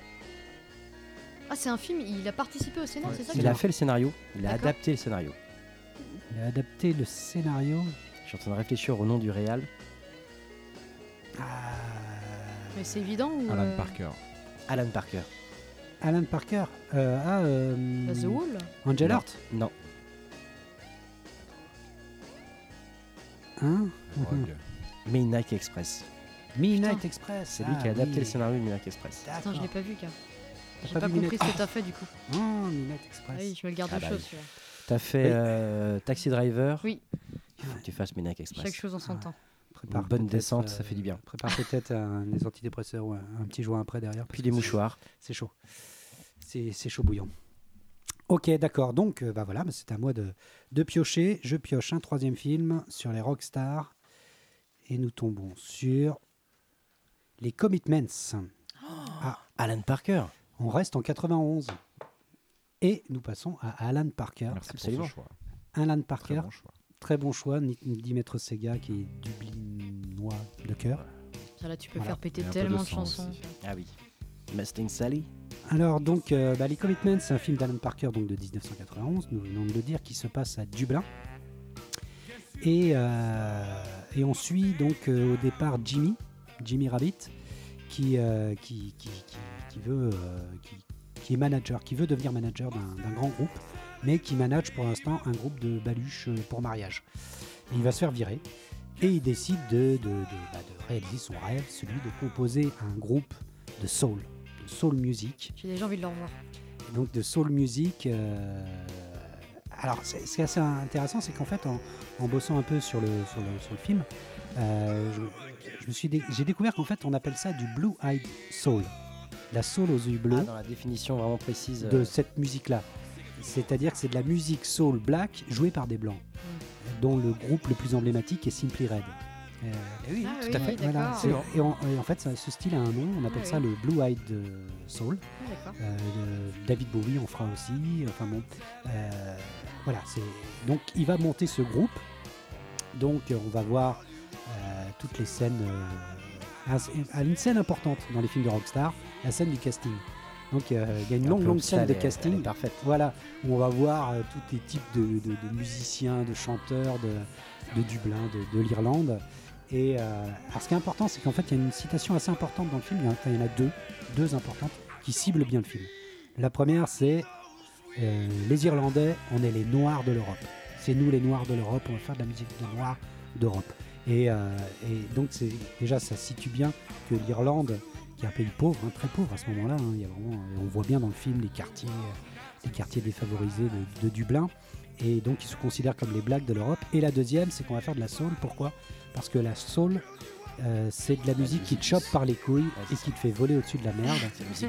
Ah, c'est un film, il a participé au Ouais, c'est ça Il a fait le scénario, il a adapté le scénario. Il a adapté le scénario. Je suis en train de réfléchir au nom du réal. Ah, Mais c'est évident ou. Alan euh, Parker. Alan Parker. Alan Parker. Euh, ah, euh, The Wall? Angel Non. Heart? Non. Hein? Rogue. Midnight Express. Midnight Putain. Express. C'est lui ah qui a adapté oui. le scénario de Midnight Express. Putain, je l'ai pas vu, car. J'ai pas pas, compris Minette ce que t'as fait du coup. Oh, Minette Ah Express. oui, je me le garde Ah bah chaud oui. celui-là. T'as fait Oui. euh, Taxi Driver. Oui. Il faut que tu fasses Midnight Express. Chaque chose en son Ah. temps. Prépare Une bonne descente, ça fait du bien. Prépare peut-être un, des antidépresseurs ou un, un petit joint après derrière. Puis des mouchoirs. C'est chaud. C'est c'est chaud bouillant. Ok, d'accord. Donc, euh, bah voilà, bah, c'est à moi de, de piocher. Je pioche un troisième film sur les rockstars. Et nous tombons sur les Commitments. Alan Parker. On reste en 91. Et nous passons à Alan Parker. Merci Absolument. pour ce choix. Alan Très Parker, bon choix. très bon choix. Ni- Dimetro Sega, qui est dublinois de cœur. Là, tu peux Voilà. faire péter tellement de chansons. aussi. Ah oui. Mustang Sally. Alors donc, euh, bah, les Commitments, c'est un film d'Alan Parker donc de 1991, nous venons de le dire, qui se passe à Dublin. Et, euh, et on suit donc euh, au départ Jimmy, Jimmy Rabbit, qui, euh, qui, qui, qui- qui veut, euh, qui, qui est manager, qui veut devenir manager d'un grand groupe, mais qui manage pour l'instant un groupe de baluches pour mariage. Et il va se faire virer. Et il décide de, de- de- bah, de réaliser son rêve, celui de composer un groupe de soul, de soul music. J'ai déjà envie de le revoir. Donc de soul music. euh, Alors, c'est- ce qui est assez intéressant, c'est qu'en fait, en, en bossant un peu sur le, sur le, sur le film, euh, je, je me suis dé- j'ai découvert qu'en fait, on appelle ça du blue-eyed soul, la soul aux yeux bleus Ah, dans la définition vraiment précise. de euh, cette musique-là. C'est-à-dire que c'est de la musique soul black jouée par des blancs, dont le groupe le plus emblématique est Simply Red. Euh, et oui, Ah tout oui, à fait. voilà. Et, en, et en fait, ça- ce style a un nom, on appelle Ah ça oui. le blue-eyed euh, soul. Ah. Euh, David Bowie en fera aussi. Enfin bon, euh, voilà. C'est donc il va monter ce groupe. Donc on va voir euh, toutes les scènes. euh, un- une scène importante dans les films de Rockstar, la scène du casting. Donc euh, il y a une un longue longue scène de elle casting. est parfaite. Voilà, où on va voir euh, tous les types de, de- de musiciens, de chanteurs de, de Dublin, de, de l'Irlande. Et euh, alors ce qui est important, c'est qu'en fait, il y a une citation assez importante dans le film. Il y en a, deux, deux importantes, qui ciblent bien le film. La première, c'est euh, les Irlandais, on est les Noirs de l'Europe. C'est nous les Noirs de l'Europe, on va faire de la musique de Noirs d'Europe. Et, euh, donc, déjà, ça situe bien que l'Irlande, qui est un pays pauvre, hein, très pauvre à ce moment-là, hein, on voit bien dans le film les quartiers, défavorisés de, Dublin. Et donc, ils se considèrent comme les blacks de l'Europe. Et la deuxième, c'est qu'on va faire de la soul. Pourquoi? Parce que la soul, euh, c'est de la musique qui te chope par les couilles et qui te fait voler au-dessus de la merde.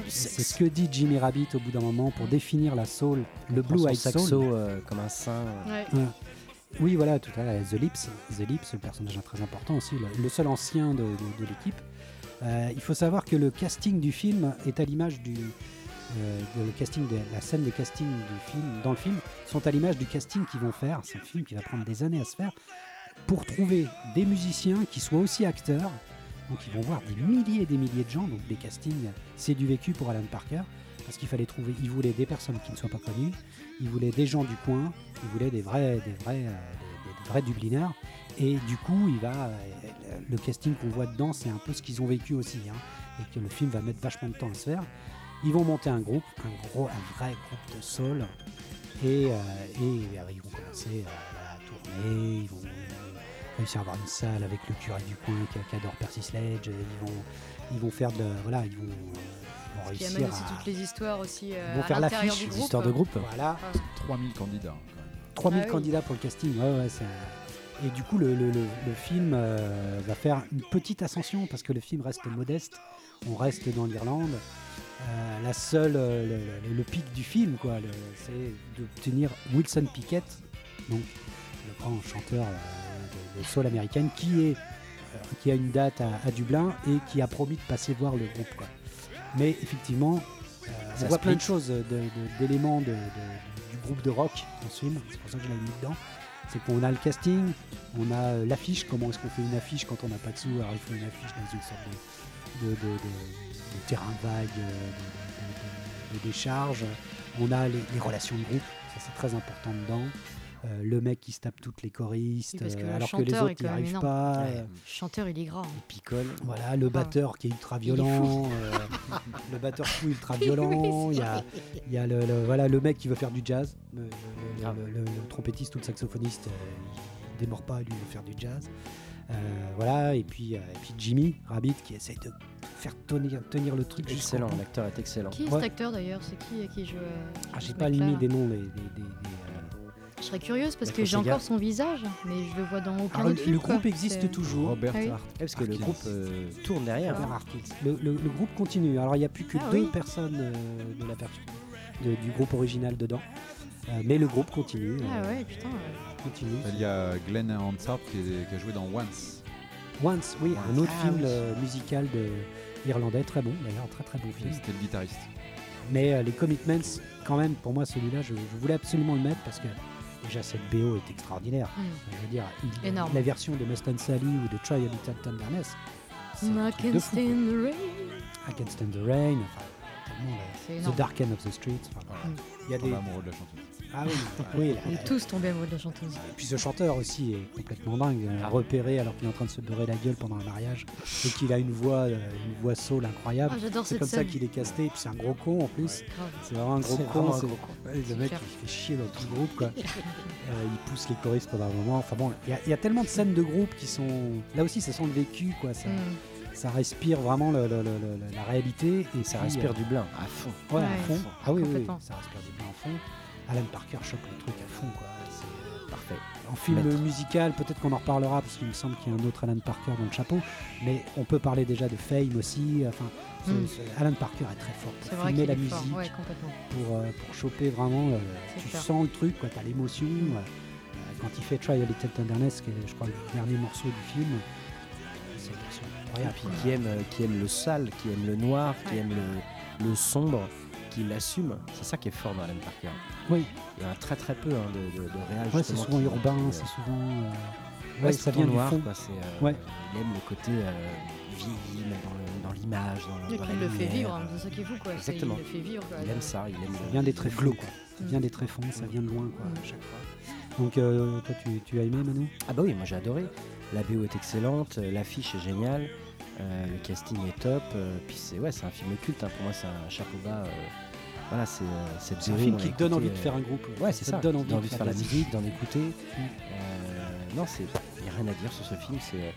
C'est ce que dit Jimmy Rabbit au bout d'un moment pour définir la soul, le blue eyed saxo soul. euh, comme un saint. Ouais. Oui, voilà, tout à l'heure, The Lips. The Lips, le personnage très important aussi, le, le seul ancien de, de- de l'équipe. Euh, il faut savoir que le casting du film est à l'image du. euh, le casting de la scène de casting du film dans le film sont à l'image du casting qu'ils vont faire c'est un film qui va prendre des années à se faire pour trouver des musiciens qui soient aussi acteurs donc ils vont voir des milliers et des milliers de gens donc des castings c'est du vécu pour Alan Parker parce qu'il fallait trouver ils voulaient des personnes qui ne soient pas connues ils voulaient des gens du coin ils voulaient des vrais des vrais euh, des, vrais Dubliners et du coup il va euh, le casting qu'on voit dedans c'est un peu ce qu'ils ont vécu aussi hein, et que le film va mettre vachement de temps à se faire. Ils vont monter un groupe un gros un vrai groupe de soul et, euh, ils vont commencer à, tourner réussir à avoir une salle avec le curé du coin qui, qui adore Percy Sledge ils vont ils vont faire de voilà ils vont, ils vont réussir aussi à toutes les histoires aussi euh, Ils vont à faire l'intérieur l'affiche, les groupe. Histoire de groupe. voilà 3000 candidats. hein, quand même. 3000 Ah oui. candidats pour le casting. Ouais, ouais, c'est- Et du coup, le, le- le- le film euh, va faire une petite ascension parce que le film reste modeste. On reste dans l'Irlande. Euh, la seule, euh, le, le- le pic du film, quoi, c'est d'obtenir Wilson Pickett, donc le grand chanteur euh, soul américaine, qui est euh, qui a une date à, à Dublin et qui a promis de passer voir le groupe. Quoi. Mais effectivement, euh, on Ça voit plein de choses, de- d'éléments de, de- du groupe de rock dans ce film. C'est pour ça que je l'ai mis dedans. C'est qu'on a le casting, on a euh, l'affiche, comment est-ce qu'on fait une affiche quand on n'a pas de sous. Alors il faut une affiche dans une sorte de, terrain vague, euh, de décharge. On a les, les relations de groupe, ça c'est très important dedans. Euh, le mec qui se tape toutes les choristes, Oui, parce que euh, alors que les autres n'y arrivent énorme. pas. Ouais. euh, Le chanteur, il est gras. hein. Picole. voilà, le batteur qui est ultra Il est violent, euh, le batteur fou ultra violent, il y a, il y a le, le- voilà, le mec qui veut faire du jazz, le, le- le- Ah. le- le- le trompettiste ou le saxophoniste, euh, il démord pas, lui, il veut faire du jazz. Euh, voilà, et puis, euh, et puis Jimmy Rabbit qui essaie de faire tenir, tenir le truc Excellent, l'acteur est excellent. Qui est Ouais. cet acteur d'ailleurs? C'est qui qui joue euh, Ah, j'ai pas mis des noms, des, des- des- des, Je serais curieuse parce que j'ai encore son visage, mais je le vois dans aucun Alors, autre le film, groupe quoi. existe toujours. Robert Ah oui. Hart. Parce que le groupe euh, tourne derrière. Robert Harkins. Le, le- le groupe continue. Alors il n'y a plus que Ah deux oui. personnes euh, de la de- du groupe original dedans. Euh, mais le groupe continue. Ah euh, ouais, putain. ouais. continue. Il y a Glenn Hansard qui, a joué dans Once. Once, oui, un autre Ah film oui. euh, musical de irlandais, très bon d'ailleurs, très très bon film. C'était le guitariste. Mais euh, les Commitments, quand même, pour moi celui-là, je, je voulais absolument le mettre parce que déjà cette BO est extraordinaire. Mm. Je veux dire, il- Énorme. la version de Mustang Sally ou de Try a Little Tenderness, I can stand the rain. I Can Stand the Rain, enfin, tellement, euh, The. Dark End of the Street. enfin, voilà. Mm. Il y a des... amoureux de la chanteuse. Ah oui, oui On là, est tous tombés amoureux de la chanteuse. Et puis ce chanteur aussi est complètement dingue, euh, repéré alors qu'il est en train de se beurrer la gueule pendant un mariage et qu'il a une voix, euh, une voix soul incroyable. Ah, j'adore c'est cette comme ça qu'il est casté et puis c'est un gros con en plus. C'est vraiment un gros C'est con. vraiment un c'est- gros con. Ouais, le C'est mec clair. il fait chier dans tout le groupe quoi. Euh, il pousse les choristes pendant un moment. Enfin bon, il y a- il y, a tellement de scènes de groupe qui sont là aussi ça sent le vécu quoi. Ça, Mm. ça respire vraiment le- le- le- le- la réalité et Ça respire euh, du blanc à fond. ouais, à fond. Ah oui, oui, ça respire du bien à fond. Alan Parker choque le truc à fond quoi. C'est- Parfait. En film Maître. musical, peut-être qu'on en reparlera parce qu'il me semble qu'il y a un autre Alan Parker dans le chapeau, mais on peut parler déjà de Fame aussi. Enfin, ce- Mm. ce- Alan Parker est très fort pour filmer la fort. musique, Ouais, pour, euh, pour choper vraiment. euh, tu clair. sens le truc, quoi, t'as l'émotion. euh, euh, quand il fait Try a Little Tenderness, qui est, je crois, le dernier morceau du film, c'est c'est Et incroyable. puis qui aime, euh, qui aime le sale, qui aime le noir, qui aime le, le sombre, qui l'assume. C'est ça qui est fort dans Alan Parker. Oui, Il y en a très très peu hein, de, de, de réals, ouais, c'est souvent qui- urbain, euh, c'est souvent. euh, ouais, ouais, c'est ça vient noir, du fond. quoi, c'est, euh, Ouais. Il aime le côté euh, vieilli, dans le- dans l'image, dans, Et dans puis la il le fait vivre, hein, c'est ça qui est fou quoi. Exactement. Il le fait vivre quoi. Il aime ça, il aime Ça vient des flow. quoi. Ça Mm. vient des tréfonds, ça vient de loin, quoi, Mm. à chaque fois. Donc, euh, toi, tu, tu as aimé, Manu Ah bah oui, moi j'ai adoré. La BO est excellente, euh, l'affiche est géniale, euh, le casting est top. euh, puis c'est ouais, c'est un film culte. hein, pour moi, c'est un chapeau bas. Euh, voilà, c'est euh, un film qui donne envie de euh, faire un groupe. Ouais, c'est ça. donne qui envie, de faire la musique, d'en écouter. Euh, non, c'est il n'y a rien à dire sur ce film. C'est euh,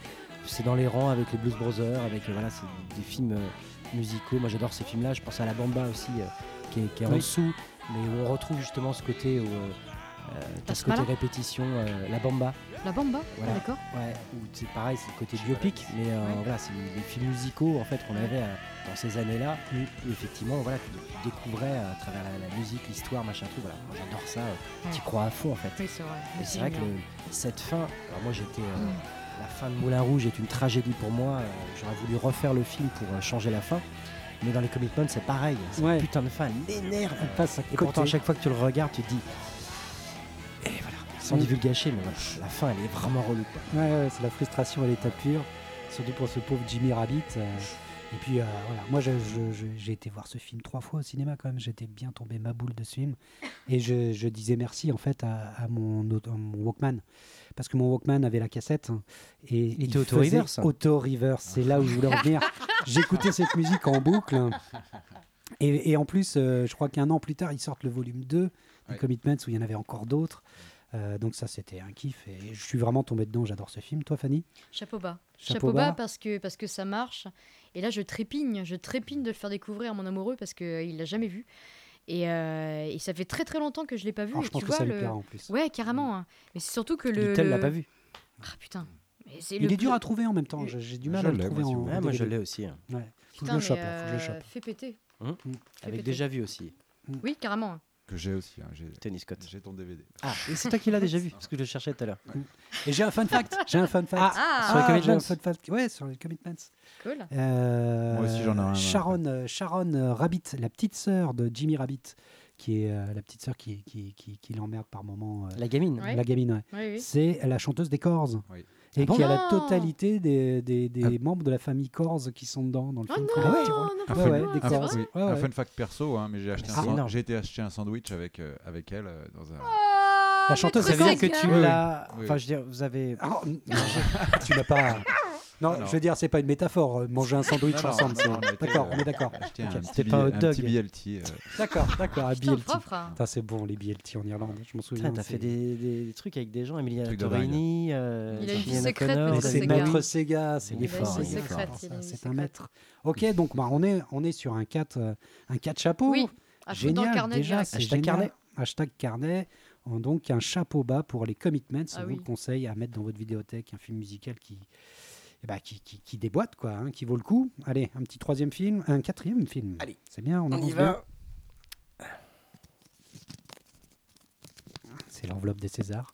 c'est dans les rangs avec les Blues Brothers, avec euh, voilà, c'est des films euh, musicaux. Moi, j'adore ces films-là. Je pense à La Bamba aussi, euh, qui est, qui est en dessous, mais où on retrouve justement ce côté où euh, euh, t'as ce côté répétition. euh, la Bamba, La bamba, Voilà. ah, d'accord. Ouais, c'est pareil, c'est le côté biopic, mais euh, Ouais. voilà, c'est les films musicaux en fait qu'on avait euh, dans ces années-là, où effectivement, voilà, tu, tu découvrais à travers la, la musique, l'histoire, machin truc. Voilà, moi j'adore ça. euh, Ouais. Tu crois à fond en fait. Oui, c'est vrai. Et c'est vrai que le- cette fin, alors moi j'étais euh, Mm. la fin de Moulin Rouge est une tragédie pour moi. euh, J'aurais voulu refaire le film pour euh, changer la fin. Mais dans les commitments, c'est pareil. Cette Ouais. putain de fin, elle m'énerve. Et côté. pourtant, à chaque fois que tu le regardes, tu te dis. Et voilà, sans Mm. divulgacher, mais voilà, la fin, elle est vraiment relou. quoi. Ouais, ouais, c'est la frustration à l'état pur, surtout pour ce pauvre Jimmy Rabbit. euh, et puis euh, voilà, moi j'ai été voir ce film trois fois au cinéma quand même, j'étais bien tombé ma boule de ce film. Et je, je disais merci en fait à, à mon, auto- à mon Walkman. Parce que mon Walkman avait la cassette. hein, et Il était auto faisait reverse. Auto reverse, c'est là où je voulais en venir. J'écoutais cette musique en boucle. hein. Et, et en plus, euh, je crois qu'un an plus tard, ils sortent le volume 2 des Ouais. Commitments où il y en avait encore d'autres. Euh, donc ça, c'était un kiff. Et je suis vraiment tombé dedans. J'adore ce film. Toi, Fanny? Chapeau bas. Chapeau Chapeau, bas. bas parce que, parce que ça marche. Et là, je trépigne. Je trépigne de le faire découvrir à mon amoureux parce qu'il l'a jamais vu. Et, euh, et ça fait très très longtemps que je l'ai pas vu. Alors, et Je pense tu que vois, ça lui le... plaira en plus. Ouais, carrément. hein. Mais c'est surtout que le. Little l'a le- pas vu. Ah putain. Mais c'est Il le est dur à trouver en même temps. J'ai du mal Je à le trouver moi, en. Ouais, je l'ai aussi. hein. Ouais. Faut que Putain, je le mais, chope, là, faut que je le euh, chope. Fais péter. Avec péter. déjà vu aussi. Oui, carrément. Que j'ai aussi. hein, j'ai- Tennis Scott. J'ai ton DVD. Ah, et c'est toi qui l'as déjà vu, parce que je le cherchais tout à l'heure. Et j'ai un fun fact. J'ai un fun fact. Ah, Sur les Ah, Commitments j'ai un fun fact. Ouais, sur les commitments. cool. Euh, Moi aussi, j'en ai un, Sharon, euh, Sharon euh, Rabbit, la petite sœur de Jimmy Rabbit, qui est euh, la petite sœur qui, qui, qui, qui l'emmerde par moment. euh, La gamine. Ouais. La gamine, ouais. Oui, oui. C'est la chanteuse des Corrs. Oui. Et Ah bon qui a la totalité des, des, des Ah. membres de la famille Corrs qui sont dedans dans le Oh film. non, Ouais, ouais, un des oui, un fun fact perso, hein, mais j'ai acheté, un j'ai été acheter un sandwich avec, euh, avec elle euh, dans un. Ah, La chanteuse, ça veut dire que tu l'as. Oui. Enfin, je veux dire, vous avez. Ah, tu n'as pas. Non, Ah je veux dire, c'est pas une métaphore. euh, Manger un sandwich ensemble. D'accord, euh, on est d'accord. C'était pas un hot un petit dog. BLT. euh, D'accord, d'accord. Un BLT. hein. C'est bon, les BLT en Irlande, je m'en souviens. T'as fait des, des- des trucs avec des gens, Emilia Torini, euh, Il a une secrète, c'est Maître. Sega, c'est fort, forts, C'est un maître. Ok, donc bah, on, est, on est sur un 4, euh, un 4 chapeau. Oui, Génial, carnet déjà, Hashtag carnet. Hashtag carnet. Donc un chapeau bas pour les commitments. Ah on vous oui. le conseille à mettre dans votre vidéothèque un film musical qui, eh ben, qui, qui, qui déboîte, quoi, hein, qui vaut le coup. Allez, un petit troisième film, un quatrième film. Allez. c'est bien, on, On y va. C'est l'enveloppe des Césars.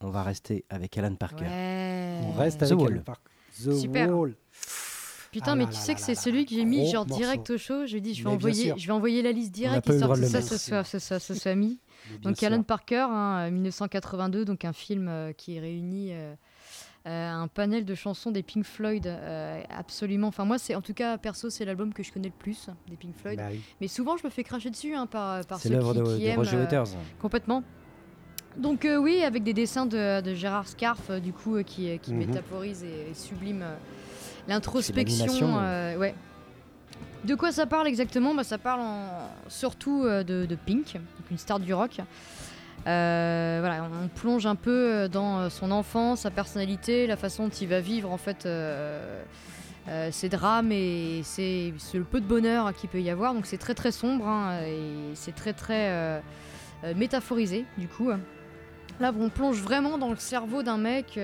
On va rester avec Alan Parker. Ouais. On reste The avec Wall. Alan Parker. The Super. Wall. Putain, Ah mais là tu là sais que c'est celui que j'ai mis genre morceau. direct au show. Je dis, je vais Mais envoyer, je vais envoyer la liste directe histoire que ça, ça soit, ça, soit- ça soit mis. Donc sûr. Alan Parker, hein, euh, 1982, donc un film euh, qui réunit euh, euh, un panel de chansons des Pink Floyd, euh, absolument. Enfin moi, c'est en tout cas perso, c'est l'album que je connais le plus des Pink Floyd. Bah oui. Mais souvent, je me fais cracher dessus hein, par par ceux qui, de, qui de aiment Roger euh, Waters. complètement. Donc euh, oui, avec des dessins de, de Gérard Scarf, euh, du coup, euh, qui, euh, qui Mhm. métaphorise et, et sublime euh, l'introspection. euh, ouais. De quoi ça parle exactement? Bah, Ça parle en- surtout euh, de, de Pink, donc une star du rock. Euh, voilà, on plonge un peu euh, dans euh, son enfance, sa personnalité, la façon dont il va vivre en fait euh, euh, ses drames et c'est le peu de bonheur qu'il peut y avoir. Donc c'est très très sombre hein, et c'est très très métaphorisé du coup. Là, on plonge vraiment dans le cerveau d'un mec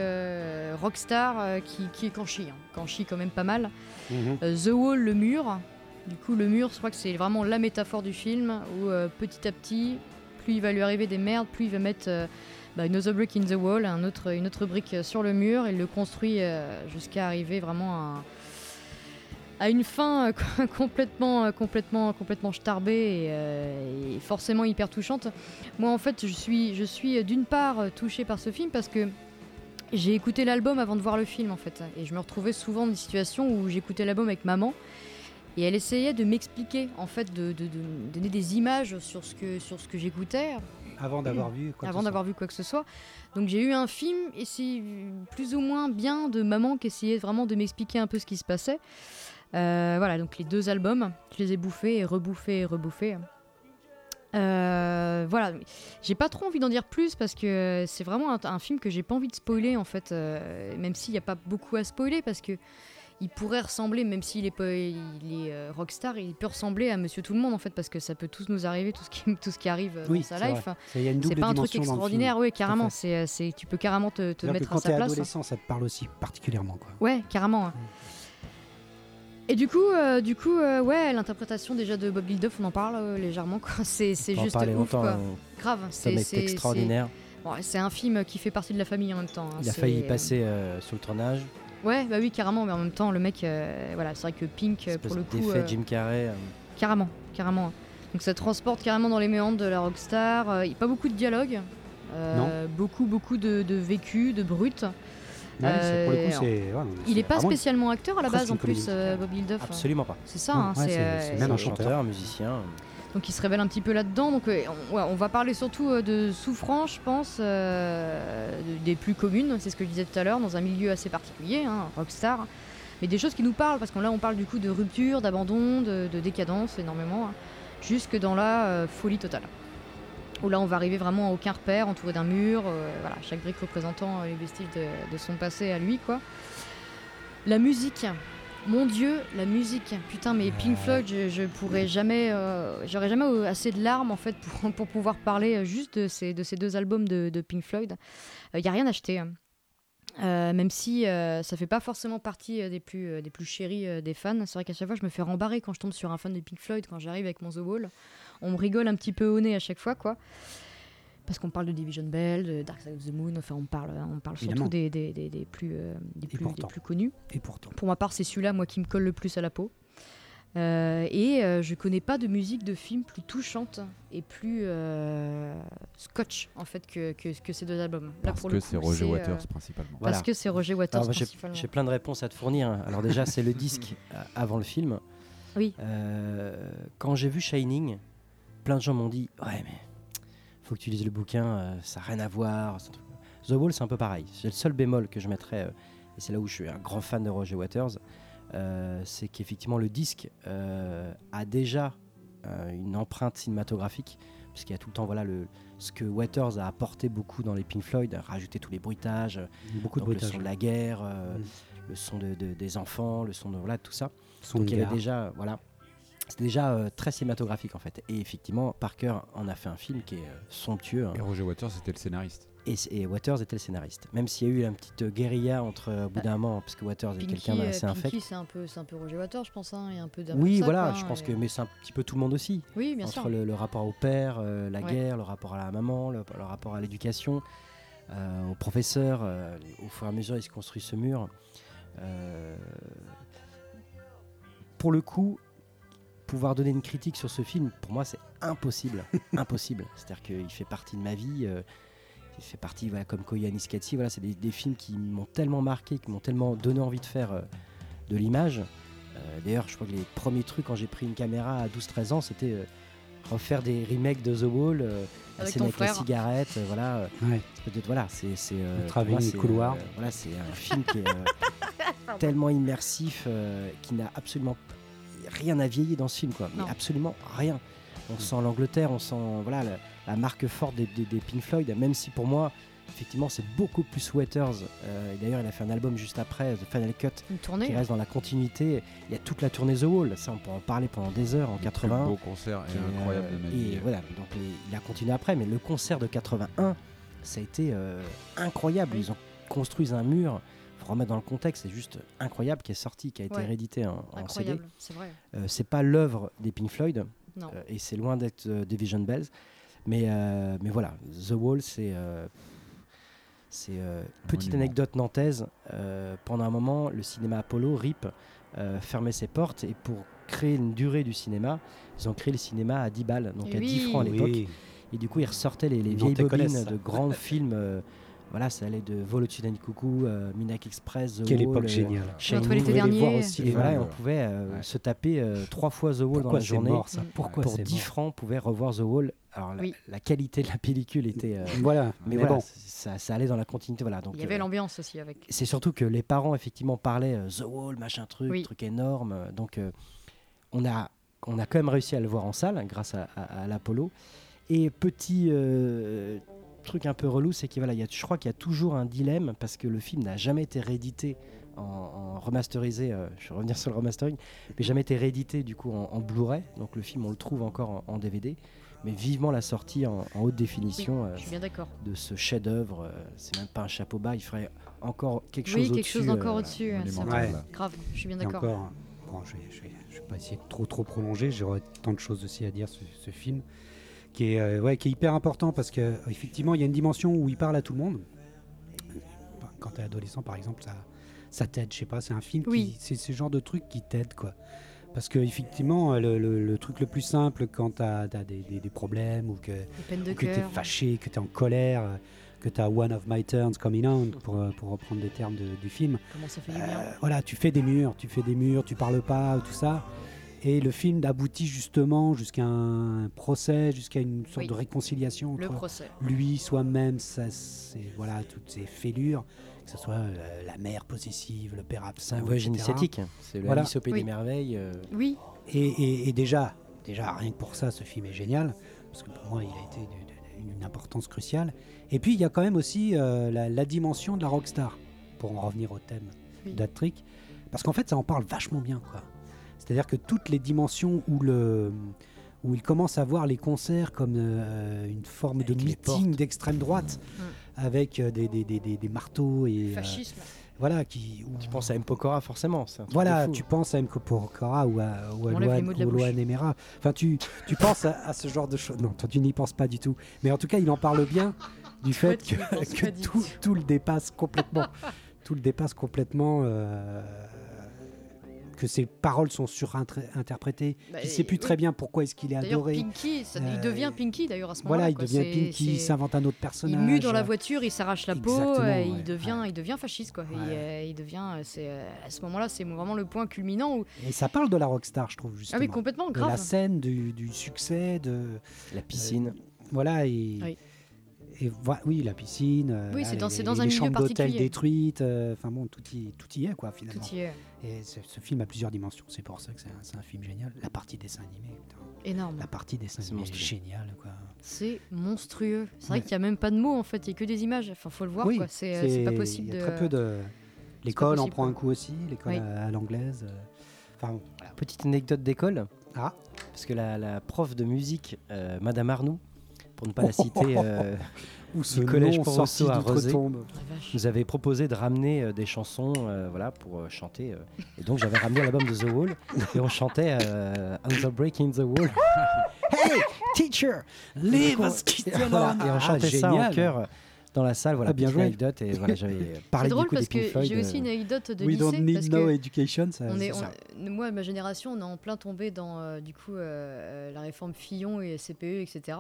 rockstar qui, qui est Kanchi, hein. Kanchi quand même pas mal. Mhm. The Wall, le mur. Du coup, le mur, je crois que c'est vraiment la métaphore du film où petit à petit, plus il va lui arriver des merdes, plus il va mettre euh, bah, another brick in the wall, autre, une autre brique euh, sur le mur. Il le construit euh, jusqu'à arriver vraiment à, une fin complètement, complètement, complètement starbée et, forcément hyper touchante. Moi, en fait, je suis, je suis d'une part touchée par ce film parce que j'ai écouté l'album avant de voir le film en fait et je me retrouvais souvent dans des situations où j'écoutais l'album avec maman et elle essayait de m'expliquer en fait de, de- de me donner des images sur ce que sur ce que j'écoutais. Avant d'avoir vu quoi que avant ce d'avoir vu quoi que ce soit. Donc j'ai eu un film et c'est plus ou moins bien de maman qui essayait vraiment de m'expliquer un peu ce qui se passait. Euh, voilà donc les deux albums je les ai bouffés et rebouffés et rebouffés Euh, voilà, j'ai pas trop envie d'en dire plus parce que c'est vraiment un, un film que j'ai pas envie de spoiler en fait, euh, même s'il n'y a pas beaucoup à spoiler parce que il pourrait ressembler, même s'il est pas, il est euh, rockstar, il peut ressembler à Monsieur Tout le Monde en fait parce que ça peut tous nous arriver, tout ce qui, tout ce qui arrive euh, Oui, dans sa life. C'est- pas un truc extraordinaire, oui, carrément. C'est, euh, c'est, tu peux carrément te, mettre à quand sa t'es place. adolescent, ça te parle aussi particulièrement. Quoi. Ouais, carrément. Et du coup, euh, du coup, euh, ouais, l'interprétation déjà de Bob Geldof, on en parle légèrement, quoi. C'est, c'est juste ouf, quoi. hein. Grave. C'est, extraordinaire. c'est- bon, un film qui fait partie de la famille en même temps. hein. Il a failli y passer sous le tournage. Ouais, bah oui, carrément. Mais en même temps, le mec, euh, voilà, c'est vrai que Pink, euh, pour le coup, d'effet euh, Jim Carrey. euh, carrément, carrément. Donc ça transporte carrément dans les méandres de la rockstar. Il n'y a pas beaucoup de dialogue. Euh, beaucoup, beaucoup de, de vécu, de brut. Ouais, c'est- pour le coup, Euh, c'est. ouais, Il n'est pas spécialement acteur à la base en plus, euh, Bob Geldof. Absolument pas. C'est ça, hein, ouais, c'est, c'est- euh, c'est c'est- même un chanteur. musicien. Donc il se révèle un petit peu là-dedans. Donc euh, on, va parler surtout euh, de souffrance, je pense, euh, de- des plus communes, c'est ce que je disais tout à l'heure, dans un milieu assez particulier, hein, rockstar. Mais des choses qui nous parlent, parce que là on parle du coup de rupture, d'abandon, de, de décadence énormément, hein, jusque dans la folie totale. Où là on va arriver vraiment à aucun repère, entouré d'un mur, voilà, chaque brique représentant les vestiges de, de son passé à lui, quoi. La musique, mon Dieu, la musique. Putain, mais Pink. Floyd, je, je pourrais jamais, euh, j'aurais jamais euh, assez de larmes en fait pour, pour pouvoir parler euh, juste de ces, de ces deux albums de, de Pink Floyd. Il n'y a rien acheté. hein. Euh, même si euh, ça fait pas forcément partie euh, des plus, euh, des plus chéris euh, des fans. C'est vrai qu'à chaque fois, je me fais rembarrer quand je tombe sur un fan de Pink Floyd, quand j'arrive avec mon The Wall. On me rigole un petit peu au nez à chaque fois, quoi. Parce qu'on parle de Division Bell, de Dark Side of the Moon, enfin on parle, on parle surtout des, des, des, des plus, euh, des, plus, des pourtant. plus connus. Et pourtant. Pour ma part, c'est celui-là, moi, qui me colle le plus à la peau. Euh, et euh, je connais pas de musique de film plus touchante et plus euh, scotch en fait que, que, que ces deux albums. Là, Parce pour que c'est Roger euh, Waters principalement. Voilà. Parce que c'est Roger Waters Alors, j'ai- principalement. J'ai plein de réponses à te fournir. hein. Alors déjà, c'est le disque euh, avant le film. Oui. Euh, quand j'ai vu Shining, plein de gens m'ont dit Ouais, mais faut que tu lises le bouquin, euh, ça n'a rien à voir. The Wall, c'est un peu pareil. C'est le seul bémol que je mettrais euh, et c'est là où je suis un grand fan de Roger Waters, euh, c'est qu'effectivement le disque a déjà une empreinte cinématographique, puisqu'il y a tout le temps voilà, le, ce que Waters a apporté beaucoup dans les Pink Floyd, rajouter tous les bruitages, Beaucoup de donc le bruitage. son de la guerre, euh, Mm. le son de- de- des enfants, le son de voilà, tout ça. Son Donc il y avait déjà, voilà, c'était déjà euh, très cinématographique en fait. Et effectivement, Parker en a fait un film qui est euh, somptueux. hein. Et Roger Waters, c'était le scénariste. Et, et Waters était le scénariste. Même s'il y a eu une petite guérilla entre, euh, au bout d'un moment, parce que Waters est Bah, quelqu'un euh, d'assez infect. Pinky, c'est un peu, c'est un peu Roger Waters, je pense. Hein. Y a un peu d'un Oui, ça, voilà, quoi, je hein, pense et- que, mais c'est un petit peu tout le monde aussi. Oui, bien entre sûr. le, le rapport au père, euh, la Ouais. guerre, le rapport à la maman, le, le rapport à l'éducation, euh, au professeur. euh, au fur et à mesure, il se construit ce mur. Euh, pour le coup, pouvoir donner une critique sur ce film, pour moi, c'est impossible. impossible. C'est-à-dire qu'il fait partie de ma vie. euh, il fait partie, voilà, comme Koyanis Katsi, voilà, c'est des, des films qui m'ont tellement marqué, qui m'ont tellement donné envie de faire euh, de l'image. Euh, D'ailleurs, je crois que les premiers trucs quand j'ai pris une caméra à 12-13 ans, c'était euh, refaire des remakes de The Wall, euh, Avec avec la frère. cigarette, euh, voilà. Ouais. Peut-être voilà, c'est euh, euh, voilà, c'est un film qui est euh, tellement immersif, euh, qui n'a absolument rien à vieillir dans ce film, quoi. Mais absolument rien. On sent l'Angleterre, on sent voilà la, la marque forte des, des, des Pink Floyd, même si pour moi. Effectivement, c'est beaucoup plus Waters. Euh, et D'ailleurs, il a fait un album juste après, The Final Cut, Une tournée. qui reste dans la continuité. Il y a toute la tournée The Wall, ça on peut en parler pendant des heures en Le plus 80. beau concert et, Et, incroyable euh, de et voilà, donc les- il a continué après, mais le concert de 81, ça a été euh, incroyable. Ils ont construit un mur. Remettre dans le contexte, c'est juste incroyable qui est sorti, qui a été Ouais. réédité en, en CD. C'est vrai. Euh, c'est pas l'œuvre des Pink Floyd Non. euh, et c'est loin d'être euh, Division Bells, mais euh, mais voilà, The Wall, c'est euh, c'est euh, petite anecdote nantaise. euh, pendant un moment, le cinéma Apollo, RIP, euh, fermait ses portes et pour créer une durée du cinéma, ils ont créé le cinéma à 10 balles, donc Et à 10 oui. francs à l'époque. Oui. Et du coup, ils ressortaient les, les vieilles bobines de grands films. Voilà, ça allait de Vol au-dessus d'un coucou, euh, Minak Express, The Quelle Wall, époque euh, géniale. L'été On voir dernier. Et voilà, et on pouvait euh, Ouais. se taper euh, trois fois The Wall dans Pourquoi la c'est journée. mort ça Mm. Pourquoi Pour c'est 10 mort francs, on pouvait revoir The Wall. Alors, la, Oui. la qualité de la pellicule était. euh, Voilà, mais mais, voilà, bon. ça, ça allait dans la continuité. Voilà, donc, Il y avait euh, l'ambiance aussi avec. c'est surtout que les parents effectivement parlaient euh, The Wall, machin truc, Oui. truc énorme. Donc euh, on a on a quand même réussi à le voir en salle hein, grâce à, à- à l'Apollo. Et petit euh, truc un peu relou, c'est qu'il voilà, il y a, je crois qu'il y a toujours un dilemme parce que le film n'a jamais été réédité en, en remasterisé. euh, je vais revenir sur le remastering, mais jamais été réédité du coup en, en Blu-ray. Donc le film on le trouve encore en, en DVD. Mais vivement la sortie en, en haute définition euh, Je suis bien d'accord. de ce chef-d'œuvre. euh, c'est même pas un chapeau bas, il ferait encore quelque chose Oui, au-dessus. quelque chose euh, encore au-dessus. euh. Ouais. Grave, je suis bien d'accord. bon, je, vais, je, vais, je vais pas essayer de trop trop prolonger, j'aurais tant de choses aussi à dire sur ce film, qui est, euh, ouais, qui est hyper important parce que effectivement il y a une dimension où il parle à tout le monde. Quand tu es adolescent par exemple, ça, ça t'aide, je sais pas, c'est un film Oui. c'est ce genre de truc qui t'aide quoi. Parce que effectivement, le, le- le truc le plus simple quand tu as, des, des- des problèmes ou que, tu es fâché, que tu es en colère, que tu as One of My Turns Coming On, pour, pour reprendre des termes de- du film, Comment ça fait euh, voilà, tu fais des murs, tu fais des murs, tu parles pas, tout ça. Et le film aboutit justement jusqu'à un procès, jusqu'à une sorte Oui. de réconciliation Le entre procès. lui, soi-même, voilà, toutes ses fêlures, que ce soit euh, la mère possessive, le père absent, un voyage initiatique. C'est le Voilà. Alice au Pays des. Merveilles. euh, Oui, Et, et- et déjà, déjà, rien que pour ça, ce film est génial, parce que pour moi, il a été d'une importance cruciale. Et puis, il y a quand même aussi euh, la, la dimension de la rockstar, pour en revenir au thème Oui. parce qu'en fait, ça en parle vachement bien, quoi. C'est-à-dire que toutes les dimensions où le où il commence à voir les concerts comme euh, une forme de Avec meeting d'extrême droite, avec euh, des, des- des- des- des marteaux et euh, fascisme. voilà qui. où- Tu penses à M. Pokora forcément. c'est un truc voilà, tu penses à M. Pokora ou à, ou à la ou Emera. Enfin, tu, tu penses à, à ce genre de choses. Non, toi, tu n'y penses pas du tout. Mais en tout cas, il en parle bien du fait que, tout, tout. tout le dépasse complètement. tout le dépasse complètement. euh, que ses paroles sont surinterprétées. Bah, il ne sait plus oui. très bien pourquoi est-ce qu'il est adoré. Pinky, ça- Euh, il devient Pinky d'ailleurs à ce moment-là. Voilà, il quoi. devient Pinky, il s'invente un autre Il personnage. mue dans la voiture, il s'arrache la peau, euh, ouais, il, devient, ouais. il devient fasciste. Quoi. Il, Ouais. euh, il devient, euh, c'est, à ce moment-là, c'est vraiment le point culminant. Où... Et ça parle de la rockstar, je trouve, justement. Ah oui, complètement, de la grave. scène, du, du succès, de... La piscine. Voilà, et, Oui. Et oui, la piscine. Oui, là, c'est dans- les- c'est dans les un milieu chambres d'hôtel particulier. détruites. euh, Enfin bon, tout y, tout y est quoi finalement. Tout y est Et ce, ce film a plusieurs dimensions. C'est pour ça que c'est un, c'est un film génial. La partie dessin animé, putain. énorme. la partie dessin C'est animé est monstrueux. géniale quoi. C'est monstrueux. C'est vrai Ouais. qu'il n'y a même pas de mots en fait, il n'y a que des images. Enfin, faut le voir oui, quoi. C'est euh, c'est pas possible Il y a de. très peu de. L'école en prend un coup aussi. L'école Oui. à, à l'anglaise. euh. Enfin bon, voilà. Petite anecdote d'école. Ah. Parce que la, la prof de musique, euh, Madame Arnoux, pour ne pas la citer, euh, Ou ce collège nom sorti d'outre-tombe. Nous avait proposé de ramener euh, des chansons euh, voilà, pour euh, chanter. euh. Et donc j'avais ramené l'album de The Wall et on chantait euh, On the Breaking the Wall. hey, teacher, Leave Et us kids voilà, alone. Et on Ah, chantait ça en chœur euh, dans la salle. Voilà, Ah, bien joué. anecdote. Et voilà, j'avais parlé drôle coup des parce Pink que j'ai aussi une anecdote de We lycée. don't need parce no que education. Ça, on est, ça. on- moi, ma génération, on est en plein tombé dans euh, du coup euh, la réforme Fillon et CPE, etc.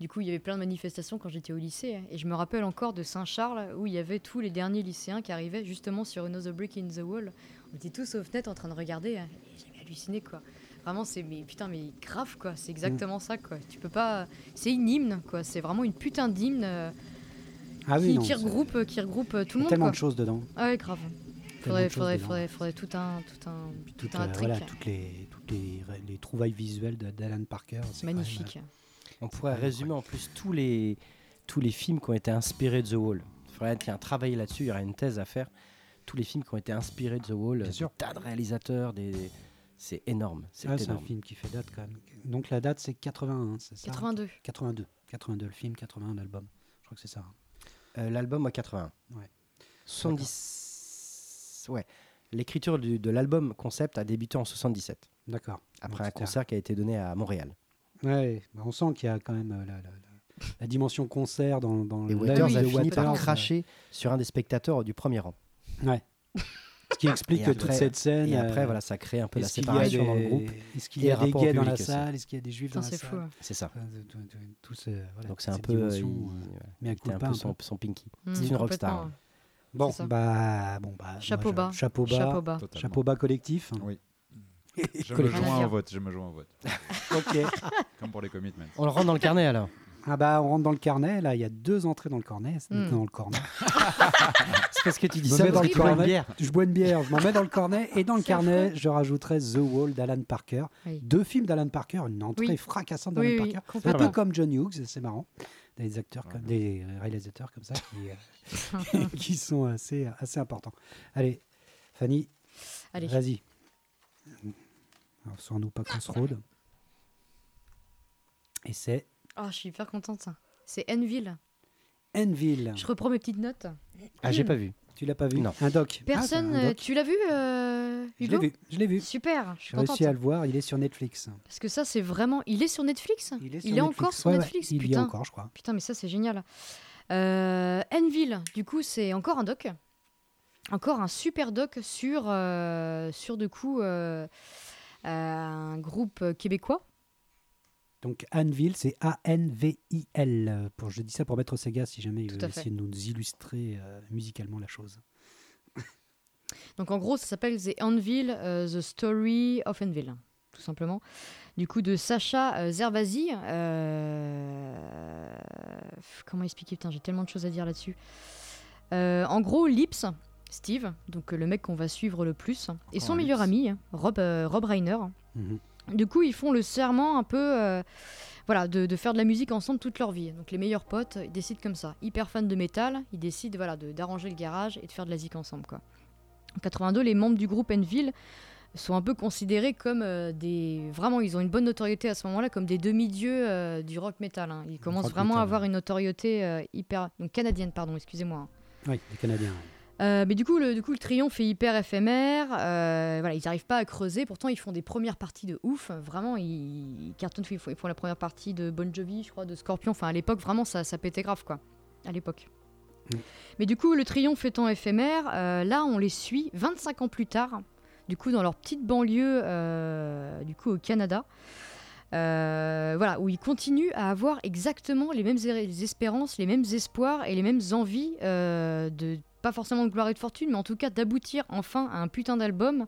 Du coup, il y avait plein de manifestations quand j'étais au lycée. hein. Et je me rappelle encore de Saint-Charles où il y avait tous les derniers lycéens qui arrivaient justement sur Another Brick in the Wall. On était tous aux fenêtres en train de regarder. hein. Et J'avais halluciné quoi. Vraiment, c'est mais putain, mais grave quoi. C'est exactement ça quoi. Tu peux pas. C'est une hymne quoi. C'est vraiment une putain d'hymne euh, Ah oui, qui, non, qui c'est- regroupe, euh, qui regroupe euh, il y tout a le monde tellement quoi. de choses dedans. Ah ouais, grave. Faudrait, faudrait, faudrait, faudrait tout un, tout un tout un euh, trick. voilà, toutes les, toutes les, les trouvailles visuelles d'Alan Parker. c'est même, magnifique. On pourrait résumer en plus tous les, tous les films qui ont été inspirés de The Wall. Il faudrait qu'il y ait un travail là-dessus, il y aurait une thèse à faire. Tous les films qui ont été inspirés de The Wall, Bien des sûr. tas de réalisateurs, des, c'est énorme. C'est Ah, c'est un film qui fait date quand même. Donc la date c'est 81, c'est ça? 82. 82. 82 le film, 81 l'album. Je crois que c'est ça. hein. Euh, L'album à 80. Ouais. 70. Ouais. L'écriture de l'album concept a débuté en 77, D'accord. après Donc, un concert qui a été donné à Montréal. Ouais, bah, on sent qu'il y a quand même euh, la, la- la- la dimension concert dans, dans Et Waters oui, a fini par Waters, cracher sur un des spectateurs du premier rang. euh, Ouais. Ce qui explique après- toute cette scène. Et après, euh, voilà, ça crée un peu la séparation dans le groupe. Est-ce qu'il y a des gays dans la salle Est-ce qu'il y a des juifs dans la salle hein. C'est ça. Donc c'est un peu. euh, euh, mais un peu son, Pinky. Mm, C'est une rockstar. Bon, bah, bon, bah, moi, Chapeau bas. Chapeau bas. Chapeau bas. Totalement. Chapeau bas collectif. Oui. Je me joins au vote. Je me joins au vote. ok. Comme pour les commitments. On le rentre dans le carnet alors. Ah bah, on rentre dans le carnet. Là, il y a deux entrées dans le carnet. C'est Hmm. dans le cornet. C'est parce que tu dis Je ça dans que le tu bois une cornet. bière. Je bois une bière, je m'en mets dans le cornet. Et dans le carnet, je rajouterai The Wall d'Alan Parker. Oui. Deux films d'Alan Parker, une entrée Oui. fracassante d'Alan Oui, oui, Parker. un peu comme John Hughes, c'est marrant. Des acteurs, comme, des réalisateurs comme ça qui, euh, qui sont assez, assez importants. Allez, Fanny, Allez. vas-y. Alors, Sors-nous pas Crossroad. Et c'est Ah, je suis hyper contente. ça. C'est Enville. Enville. Je reprends mes petites notes. Ah, j'ai pas vu. Tu l'as pas vu Non. Un doc. Personne. Ah, un euh, doc. tu l'as vu, euh, Je Hugo l'ai vu. Je l'ai vu. Super. Je suis J'ai contente. réussi à le voir. Il est sur Netflix. Parce que ça, c'est vraiment. Il est sur Netflix? Il est, sur Netflix. encore sur Ouais, ouais, Netflix? Il y est Putain. encore, je crois. Putain, mais ça, c'est génial. Euh, Enville, du coup, c'est encore un doc. Encore un super doc sur, euh, sur de coup, euh, un groupe québécois. Donc Anvil, c'est A-N-V-I-L. euh, Pour, je dis ça pour mettre Sega si jamais il veut essayer de nous illustrer euh, musicalement la chose. Donc en gros, ça s'appelle The Anvil, euh, The Story of Anvil, tout simplement. Du coup, de Sacha euh, Zervazi. euh, Comment expliquer? Putain, j'ai tellement de choses à dire là-dessus. Euh, en gros, Lips, Steve, donc le mec qu'on va suivre le plus, et son meilleur ami, Rob, euh, Rob Reiner. Mhm. Du coup, ils font le serment un peu euh, voilà, de, de faire de la musique ensemble toute leur vie. Donc les meilleurs potes, ils décident comme ça. Hyper fans de métal, ils décident voilà, d'arranger le garage et de faire de la zik ensemble. Quoi. En 82, les membres du groupe Enville sont un peu considérés comme euh, des... Vraiment, ils ont une bonne notoriété à ce moment-là, comme des demi-dieux euh, du rock metal. hein. Ils commencent rock vraiment metal, à avoir une notoriété hyper... Donc canadienne, pardon, excusez-moi. hein. Oui, les Canadiens. Euh, mais du coup, le, du coup, le triomphe est hyper éphémère. euh, voilà, ils n'arrivent pas à creuser. Pourtant, ils font des premières parties de ouf. Vraiment, ils, ils cartonnent. Ils font, ils font la première partie de Bon Jovi, je crois, de Scorpion. Enfin, à l'époque, vraiment, ça, ça pétait grave, quoi. À l'époque. Mm. Mais du coup, le triomphe étant éphémère, euh, là, on les suit 25 ans plus tard. Du coup, dans leur petite banlieue, du coup, au Canada. Euh, voilà, où ils continuent à avoir exactement les mêmes espérances, les mêmes espoirs et les mêmes envies euh, de pas forcément de gloire et de fortune, mais en tout cas d'aboutir enfin à un putain d'album,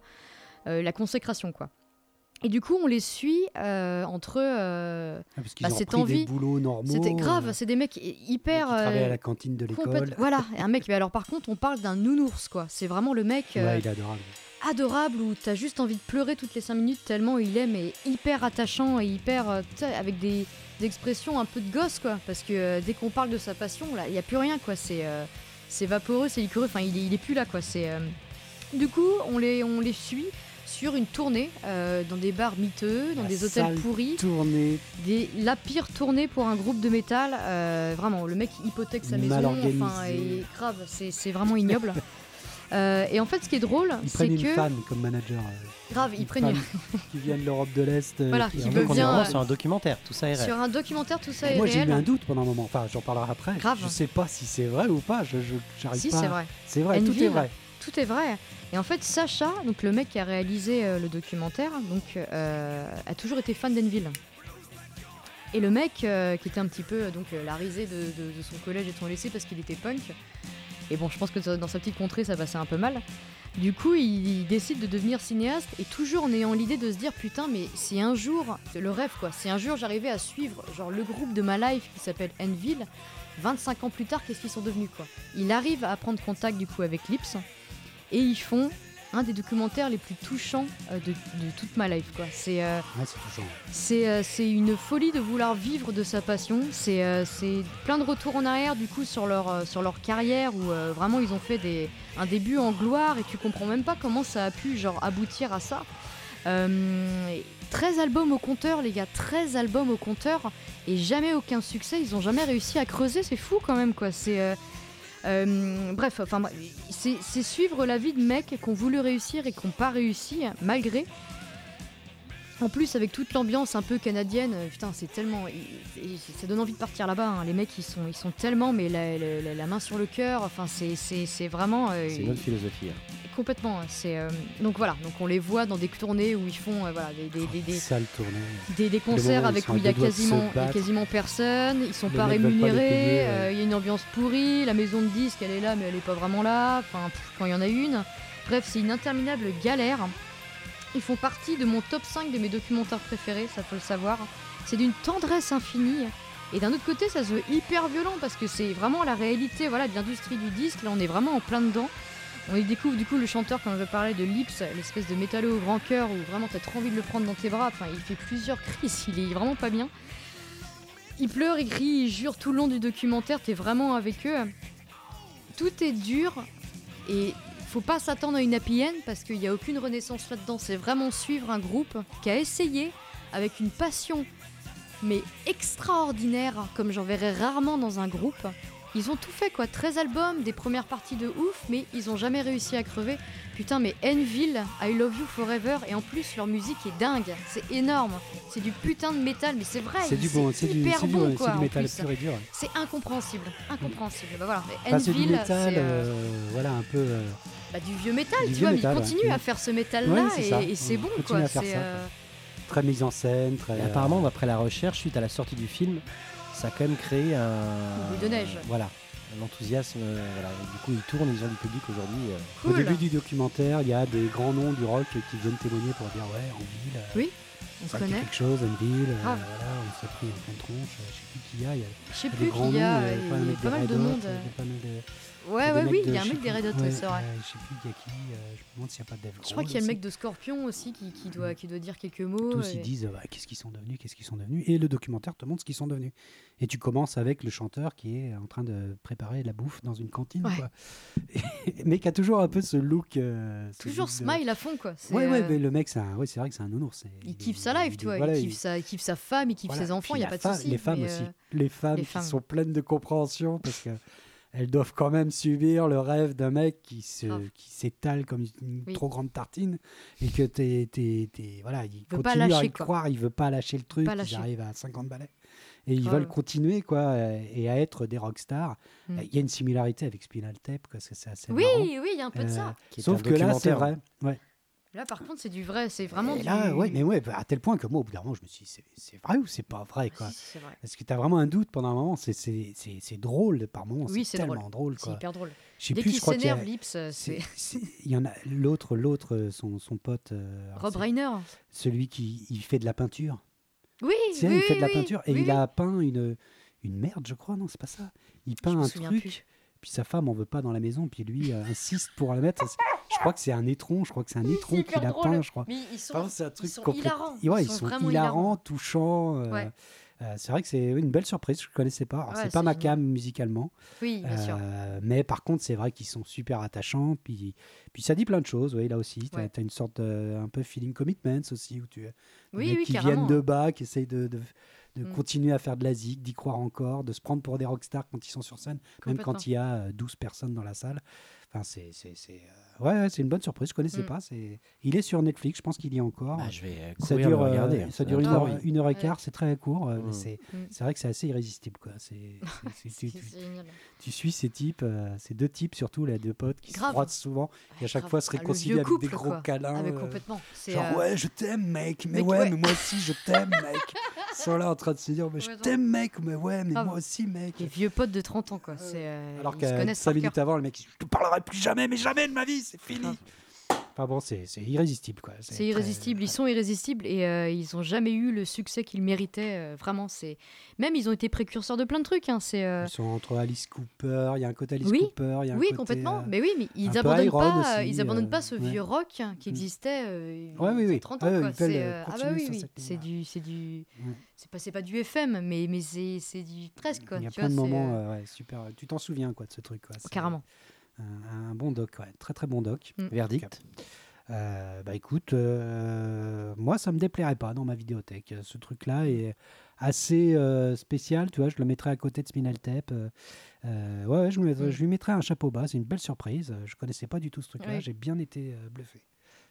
euh, la consécration quoi. Et du coup, on les suit euh, entre. euh, Ah, parce qu'ils Bah, ont cette envie. C'était grave, euh, c'est des mecs hy- hyper. qui travaillent à la cantine de l'école. Voilà, un mec, mais alors par contre, on parle d'un nounours, quoi. C'est vraiment le mec Ouais, il est adorable. adorable où t'as juste envie de pleurer toutes les 5 minutes tellement il est, mais hyper attachant et hyper. avec des, des expressions un peu de gosse, quoi. Parce que euh, dès qu'on parle de sa passion, là, il n'y a plus rien, quoi. C'est euh, c'est vaporeux, c'est liquoreux, enfin, il est, il est plus là, quoi. C'est. euh, Du coup, on les, on les suit sur une tournée euh, dans des bars miteux, dans La des hôtels pourris. Tournée Des, la pire tournée pour un groupe de métal. euh, vraiment, le mec hypothèque sa Mal maison. organisé. Enfin, et grave, c'est c'est vraiment ignoble. Euh, et en fait, ce qui est drôle, Ils c'est prennent une que. fan comme manager. euh, Grave, ils prennent qui vient de l'Europe de l'Est. euh, Voilà, qui qui est veut bien, euh, sur un documentaire, tout ça est réel. sur un documentaire, tout ça est Moi, j'ai eu réel. un doute pendant un moment. Enfin, j'en parlerai après. Grave. Je sais pas si c'est vrai ou pas. Je, je j'arrive Si, pas. c'est vrai. C'est vrai. Tout est vrai. Tout est vrai. Et en fait, Sacha, donc le mec qui a réalisé euh, le documentaire, donc euh, a toujours été fan d'Enville. Et le mec, euh, qui était un petit peu donc la risée de, de- de son collège et de son lycée parce qu'il était punk. Et bon, je pense que dans sa petite contrée, ça passait un peu mal. Du coup, il, décide de devenir cinéaste et toujours en ayant l'idée de se dire putain, mais si un jour, c'est le rêve quoi, si un jour j'arrivais à suivre genre le groupe de ma life qui s'appelle Enville, 25 ans plus tard, qu'est-ce qu'ils sont devenus quoi? Il arrive à prendre contact du coup avec Lips et ils font un des documentaires les plus touchants euh, de, de toute ma life quoi. C'est euh, Ouais, c'est touchant. c'est euh, c'est une folie de vouloir vivre de sa passion. C'est c'est plein de retours en arrière du coup sur leur, sur leur carrière où vraiment ils ont fait des, un début en gloire et tu comprends même pas comment ça a pu genre aboutir à ça. Euh, et 13 albums au compteur les gars, 13 albums au compteur et jamais aucun succès. Ils ont jamais réussi à creuser, c'est fou quand même quoi. C'est euh, bref, enfin c'est suivre la vie de mecs qui ont voulu réussir et qui n'ont pas réussi malgré. En plus, avec toute l'ambiance un peu canadienne, euh, putain, c'est tellement. ça donne envie de partir là-bas. hein. Les mecs, ils sont, ils sont tellement, mais la, main sur le cœur. Enfin, c'est- vraiment. euh, C'est une autre philosophie. hein. Complètement. hein. C'est euh, donc voilà. Donc on les voit dans des tournées où ils font euh, voilà des, des, des, des- Sale tournée. des- des moment concerts avec où il y a quasiment, y a quasiment personne. Ils sont Les pas rémunérés. euh. Il y a une ambiance pourrie. La maison de disques, elle est là, mais elle est pas vraiment là. Enfin, pff, quand il y en a une. Bref, c'est une interminable galère. Ils font partie de mon top 5 de mes documentaires préférés, ça faut le savoir. C'est d'une tendresse infinie. Et d'un autre côté, ça se veut hyper violent parce que c'est vraiment la réalité voilà, de l'industrie du disque. Là, on est vraiment en plein dedans. On y découvre du coup le chanteur, quand je parlais de Lips, l'espèce de métalleux au grand cœur où vraiment t'as trop envie de le prendre dans tes bras. Enfin, il fait plusieurs crises, il est vraiment pas bien. Il pleure, il crie, il jure tout le long du documentaire, t'es vraiment avec eux. Tout est dur et faut pas s'attendre à une happy parce qu'il n'y a aucune renaissance là-dedans. C'est vraiment suivre un groupe qui a essayé avec une passion mais extraordinaire, comme j'en verrais rarement dans un groupe. Ils ont tout fait quoi, 13 albums, des premières parties de ouf, mais ils ont jamais réussi à crever. Putain, mais Enville, I Love You Forever, et en plus leur musique est dingue, c'est énorme. C'est du putain de métal, mais c'est vrai, C'est du bon, c'est du, hyper c'est du, bon c'est quoi. du en métal plus. pur et dur. C'est incompréhensible, incompréhensible. Bah voilà, mais Enfin, c'est du Enville, métal, c'est euh, euh, voilà, un peu. euh, bah, du vieux métal, du tu vieux vois, métal, mais ils continuent ouais. à faire ce métal là Ouais, c'est et, et c'est Ils bon continuent quoi. à faire c'est, ça. euh, très mise en scène, très. Et apparemment, d'après la recherche, suite à la sortie du film, ça a quand même créé un. Boule de neige. Voilà. Un enthousiasme. euh, voilà. Du coup, ils tournent, ils ont du public aujourd'hui. euh, Au début du documentaire, il y a des grands noms du rock qui viennent témoigner pour dire ouais, en ville, euh, Oui, on se connaît. quelque chose, une ville, euh, Grave. voilà, on s'est pris en pleine tronche, je sais plus qui y a, il y a, Je sais il y a plus il y a il y a pas mal de monde. Ouais, ouais, oui, il y a un mec des Red Hot, ouais, c'est vrai. je sais plus il y a qui, euh, je me demande s'il n'y a pas Dave Je crois qu'il y a le mec de Scorpion aussi qui, qui doit, qui doit dire quelques mots. tous et- ils disent qu'est-ce qu'ils sont devenus, qu'est-ce qu'ils sont devenus, et le documentaire te montre ce qu'ils sont devenus. Et tu commences avec le chanteur qui est en train de préparer la bouffe dans une cantine, Ouais. quoi. Et- mais qui a toujours un peu ce look. euh, ce Toujours look de- smile à fond, quoi. Ouais, ouais, euh, mais le mec, c'est ouais, vrai que c'est un nounours. Il kiffe sa life, tu vois. voilà, il, kiffe sa, il kiffe sa femme, il kiffe voilà. ses enfants, il n'y a pas de souci. Les femmes aussi. Les femmes qui sont pleines de compréhension parce que elles doivent quand même subir le rêve d'un mec qui se, qui s'étale comme une Oui. trop grande tartine et que t'es, t'es- t'es- voilà, il veut pas continue à lâcher, y quoi. croire, il veut pas lâcher le truc, ils lâcher. arrivent à 50 balais. Et ils veulent continuer quoi euh, et à être des rockstars. Mm. Il y a une similarité avec Spinal Tap parce que c'est assez Oui, marrant. oui, il y a un peu de Euh, ça. Sauf que là, c'est vrai. Ouais. Là, par contre, c'est du vrai. C'est vraiment Et du. là, ouais, mais ouais, à tel point que moi, au bout d'un moment, je me suis dit, c'est- vrai ou c'est pas vrai, quoi Si, si, c'est vrai. Parce que t'as vraiment un doute pendant un moment. C'est- drôle par moments. Oui, c'est tellement drôle, C'est quoi. hyper drôle. Je sais Dès plus, je crois qu'il s'énerve, Lips, euh, c'est- Il y en a l'autre, l'autre, euh, son, son pote, euh, Rob Reiner. celui qui il fait de la peinture. Oui, oui, il fait de la oui, peinture et oui, il a peint une, une merde, je crois, non, c'est pas ça. Il peint Je un truc, plus. Puis sa femme en veut pas dans la maison, puis lui euh, insiste pour la mettre. Je crois que c'est un étron, je crois que c'est un étron qu'il a peint, je crois. Mais ils sont, Enfin, c'est un truc sont complète- hilarants. Ouais, Ils ils sont sont hilarants, hilarants. touchants. euh, Ouais. euh, c'est vrai que c'est une belle surprise, je ne connaissais pas. Ouais, c'est pas ma cam musicalement, Oui, bien sûr. mais par contre, c'est vrai qu'ils sont super attachants. Puis, puis ça dit plein de choses, oui, là aussi. Tu as, Ouais. une sorte de, un peu feeling commitments aussi, où tu Oui, oui, qui viennent de bas, qui essayent de, de, de Mm. continuer à faire de la zig, d'y croire encore, de se prendre pour des rockstars quand ils sont sur scène, même quand il y a euh, 12 personnes dans la salle. Enfin, c'est, c'est, c'est, euh, ouais, ouais, c'est une bonne surprise, je connaissais Mm. pas. C'est... Il est sur Netflix, je pense qu'il y est encore. Bah, je vais euh, ça courir dure, le euh, regarder. ça dure une Ah heure, oui. une heure et quart, c'est très court. euh, mais Mm. c'est, Mm. c'est vrai que c'est assez irrésistible. Quoi. C'est, tu, suis ces types, euh, ces deux types surtout, les deux potes qui se croisent souvent et à chaque grave. fois se Ah, réconcilient avec des gros quoi. câlins. Ah, mais euh, complètement. C'est, Genre, euh, ouais, je t'aime, mec, mais mec, ouais, ouais. mais moi aussi, je t'aime, mec. Ils sont là en train de se dire, mais je t'aime, mec, mais ouais, mais moi aussi, mec. Les vieux potes de 30 ans, quoi. Euh, Alors connaissent 5 par minutes avant, le mec, je te parlerai plus jamais, mais jamais de ma vie, c'est fini. Enfin bon, c'est irrésistible, quoi. C'est très- irrésistible, ils sont irrésistibles et euh, ils ont jamais eu le succès qu'ils méritaient. euh, vraiment, c'est même ils ont été précurseurs de plein de trucs. hein, euh, Ils sont entre Alice Cooper, il y a un côté Alice Oui, Cooper, il y a un oui côté, complètement. euh, Mais oui, mais ils abandonnent pas, aussi, ils abandonnent pas ce ouais. vieux rock qui Mm. existait. euh, Ouais, oui, il y a oui. 30 Ouais, ans. quoi. euh, euh, ah bah oui, c'est du, c'est du, Ouais. c'est pas, c'est pas du FM, mais mais c'est, c'est du presque quoi. Il y a tu plein de vois, moments, super. Tu t'en souviens, quoi, de ce truc, quoi. Carrément. Un, un bon doc, ouais, très très bon doc. Verdict Euh, bah écoute, euh, moi ça me déplairait pas dans ma vidéothèque. Ce truc-là est assez euh, spécial, tu vois. Je le mettrais à côté de Spinal Tap. ouais, ouais, je, lui mettrais- Mm. je lui mettrais un chapeau bas. C'est une belle surprise. Je connaissais pas du tout ce truc-là. J'ai bien été bluffé.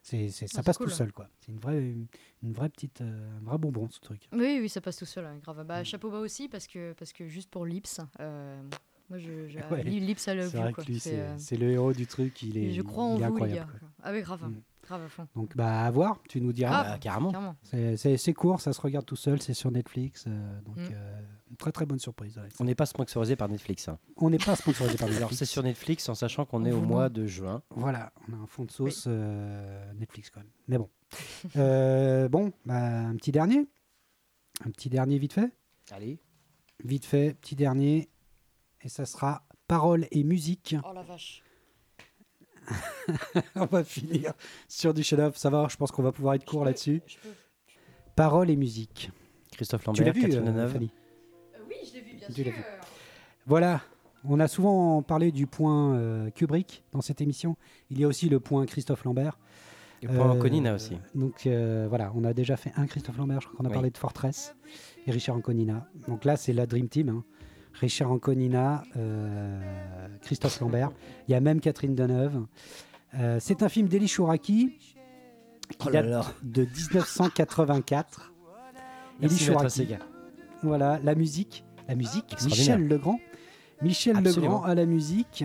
C'est, c'est- ça passe cool. tout seul, quoi. C'est une vraie, une, une vraie petite, euh, un vrai bonbon, ce truc. Oui, oui, ça passe tout seul, hein, grave. Mm. Bah, chapeau bas aussi, parce que, parce que juste pour Lips, euh, moi, je, je, Ouais. Lips à love C'est you, vrai quoi. que lui, C'est, c'est, euh, c'est le héros du truc. Il est, je crois en il est vous, incroyable. Ah oui, grave, Mm. grave à fond. Donc, bah, à voir. Tu nous diras. Ah, Bah, Carrément. C'est, c'est- c'est court, ça se regarde tout seul. C'est sur Netflix. euh, donc, Mm. euh, une très très bonne surprise. ouais. On n'est pas sponsorisé par Netflix. hein. On n'est pas sponsorisé par Netflix. Alors c'est sur Netflix en sachant qu'on est au mois de juin. Voilà, on a un fond de sauce euh, Netflix quand même. Mais bon. Euh, bon, bah, un petit dernier. Un petit dernier vite fait. Allez. Vite fait, petit dernier. Et ça sera paroles et musique. Oh la vache. on va finir sur du chef-d'œuvre. Ça va, je pense qu'on va pouvoir être court là-dessus. Paroles et musique. Christophe tu l'as Lambert, vu, Catherine euh, Deneuve. Fanny? Euh, oui, je l'ai vu, bien Tu sûr. vu. Voilà. On a souvent parlé du point euh, Kubrick dans cette émission. Il y a aussi le point Christophe Lambert. Et pour Euh, Anconina aussi. Donc euh, voilà, on a déjà fait un Christophe Lambert, je crois qu'on a Oui. parlé de Fortress et Richard Anconina. Donc là, c'est la Dream Team. hein. Richard Anconina, euh, Christophe Lambert. Il y a même Catherine Deneuve. Euh, c'est un film d'Eli Chouraki qui Oh là date là. de 1984. Elie Merci Maître Chouraki. Voilà, la musique. La musique. Michel Legrand. Michel Absolument. Legrand à la musique.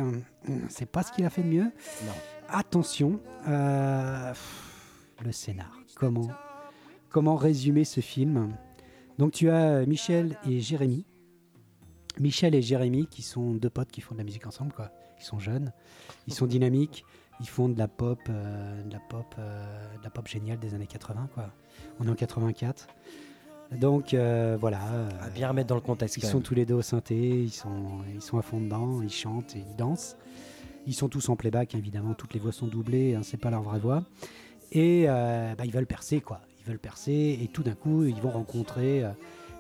C'est pas ce qu'il a fait de mieux. Non. Attention, euh, le scénar. Comment, comment résumer ce film? Donc tu as Michel et Jérémy. Michel et Jérémy qui sont deux potes qui font de la musique ensemble. Quoi. Ils sont jeunes, ils sont dynamiques, ils font de la pop, euh, de la pop, euh, de la pop géniale des années 80. Quoi. On est en 84. Donc euh, voilà. À bien remettre dans le contexte. ils quand sont même. tous les deux au synthé, ils sont, ils sont à fond dedans, ils chantent et ils dansent. Ils sont tous en playback, évidemment, toutes les voix sont doublées, hein, c'est pas leur vraie voix. Et bah, ils veulent percer, quoi. Ils veulent percer, et tout d'un coup, ils vont rencontrer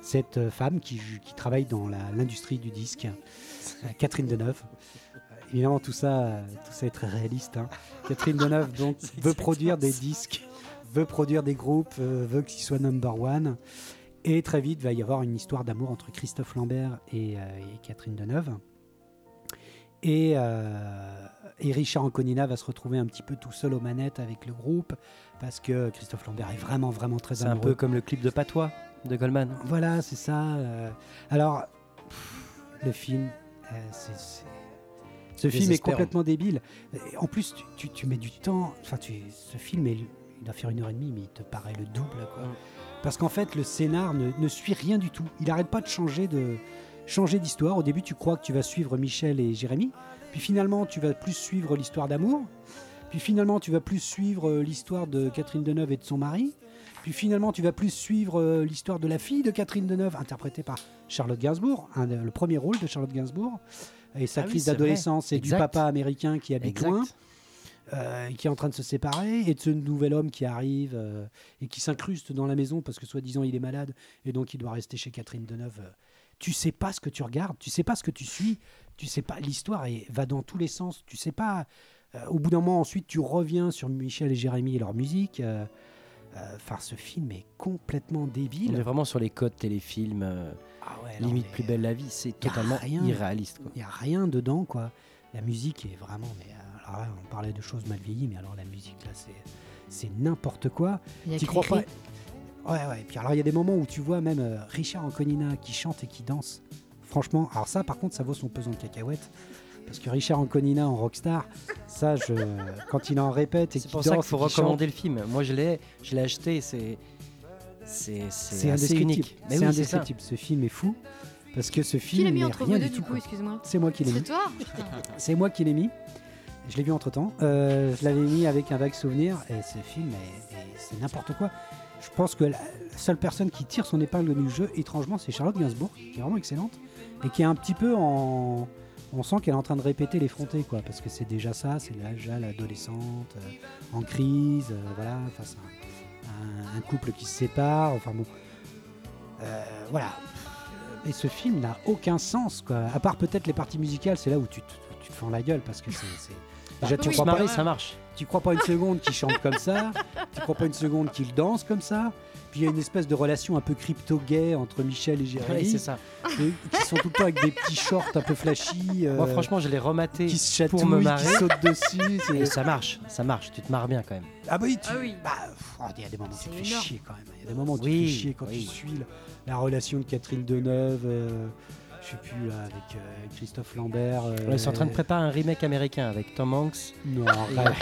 cette femme qui, qui travaille dans l'industrie du disque, Catherine Deneuve. Évidemment, tout ça, tout ça est très réaliste. hein. Catherine Deneuve donc, veut produire des disques, veut produire des groupes, euh, veut qu'ils soient number one. Et très vite, va y avoir une histoire d'amour entre Christophe Lambert et, euh, et Catherine Deneuve. Et, euh, et Richard Anconina va se retrouver un petit peu tout seul aux manettes avec le groupe parce que Christophe Lambert est vraiment, vraiment très C'est un amoureux. peu comme le clip de Patois de Goldman. Voilà, c'est ça. euh. Alors, pff, le film, euh, c'est- ce film est complètement débile. En plus, tu, tu- tu mets du temps. Enfin, tu, ce film est il doit faire une heure et demie, mais il te paraît le double. Quoi. Parce qu'en fait, le scénar ne, ne suit rien du tout. Il n'arrête pas de changer de changer d'histoire. Au début, tu crois que tu vas suivre Michel et Jérémy, puis finalement, tu vas plus suivre l'histoire d'amour, puis finalement, tu vas plus suivre euh, l'histoire de Catherine Deneuve et de son mari, puis finalement, tu vas plus suivre euh, l'histoire de la fille de Catherine Deneuve, interprétée par Charlotte Gainsbourg, un le premier rôle de Charlotte Gainsbourg, et sa Ah crise d'adolescence et du papa américain qui habite Exact. loin euh, qui est en train de se séparer, et de ce nouvel homme qui arrive euh, et qui s'incruste dans la maison parce que soi-disant il est malade et donc il doit rester chez Catherine Deneuve. Euh, Tu sais pas ce que tu regardes, tu sais pas ce que tu suis, tu sais pas. L'histoire va dans tous les sens. Tu sais pas. euh, au bout d'un moment, ensuite, tu reviens sur Michel et Jérémy et leur musique. Euh, euh, Enfin, ce film est complètement On débile. est vraiment sur les codes téléfilms, euh, Ah ouais, non, limite mais- plus belle la vie. C'est totalement rien. irréaliste. quoi. Il n'y a rien dedans, quoi. La musique est vraiment. Mais, euh, alors là, on parlait de choses mal vieillies, mais alors la musique, là, c'est, c'est n'importe quoi. Tu crois pas. Ouais, ouais. Et puis alors, il y a des moments où tu vois même euh, Richard Anconina qui chante et qui danse. Franchement, alors ça, par contre, ça vaut son pesant de cacahuètes. Parce que Richard Anconina en rockstar, ça, je, quand il en répète et C'est qu'il pour danse ça qu'il faut recommander le film. Moi, je l'ai, je l'ai acheté. C'est, c'est, indescriptible. C'est oui, indescriptible. Ce film est fou. Parce que ce Qui l'a film mis n'est entre vous deux du coup, excuse-moi C'est moi qui l'ai mis. C'est toi. C'est moi qui l'ai mis. Je l'ai vu entre temps. je l'avais mis avec un vague souvenir et ce film, est- est- c'est n'importe quoi. Je pense que la la seule personne qui tire son épingle du jeu, étrangement, c'est Charlotte Gainsbourg, qui est vraiment excellente et qui est un petit peu en. On sent qu'elle est en train de répéter l'effronté, quoi, parce que c'est déjà ça, c'est déjà l'adolescente euh, en crise, euh, voilà, face à un, un couple qui se sépare, enfin bon. Euh, voilà. Et ce film n'a aucun sens, quoi. À part peut-être les parties musicales, c'est là où tu, te- tu te fends la gueule parce que c'est. Déjà, tu oui, crois pas, ça marche. tu crois pas une seconde qu'il chante comme ça, tu crois pas une seconde qu'il danse comme ça. Puis il y a une espèce de relation un peu crypto-gay entre Michel et Jérémy, c'est ça. et- qui sont tout le temps avec des petits shorts un peu flashy, euh, Moi, franchement, je l'ai rematé. qui se pour me qui marrer. sautent dessus. Et ça marche, ça marche. Tu te marres bien quand même. Ah bah oui, tu... Ah oui. bah, pff, oh, il y a des moments où tu C'est te fais énorme. chier quand même. Il y a des moments où tu Oui, te fais chier quand oui. tu suis la, la relation de Catherine Deneuve, euh, je sais plus là, avec euh, Christophe Lambert. euh, ils sont en train de préparer un remake américain avec Tom Hanks. Non, arrête.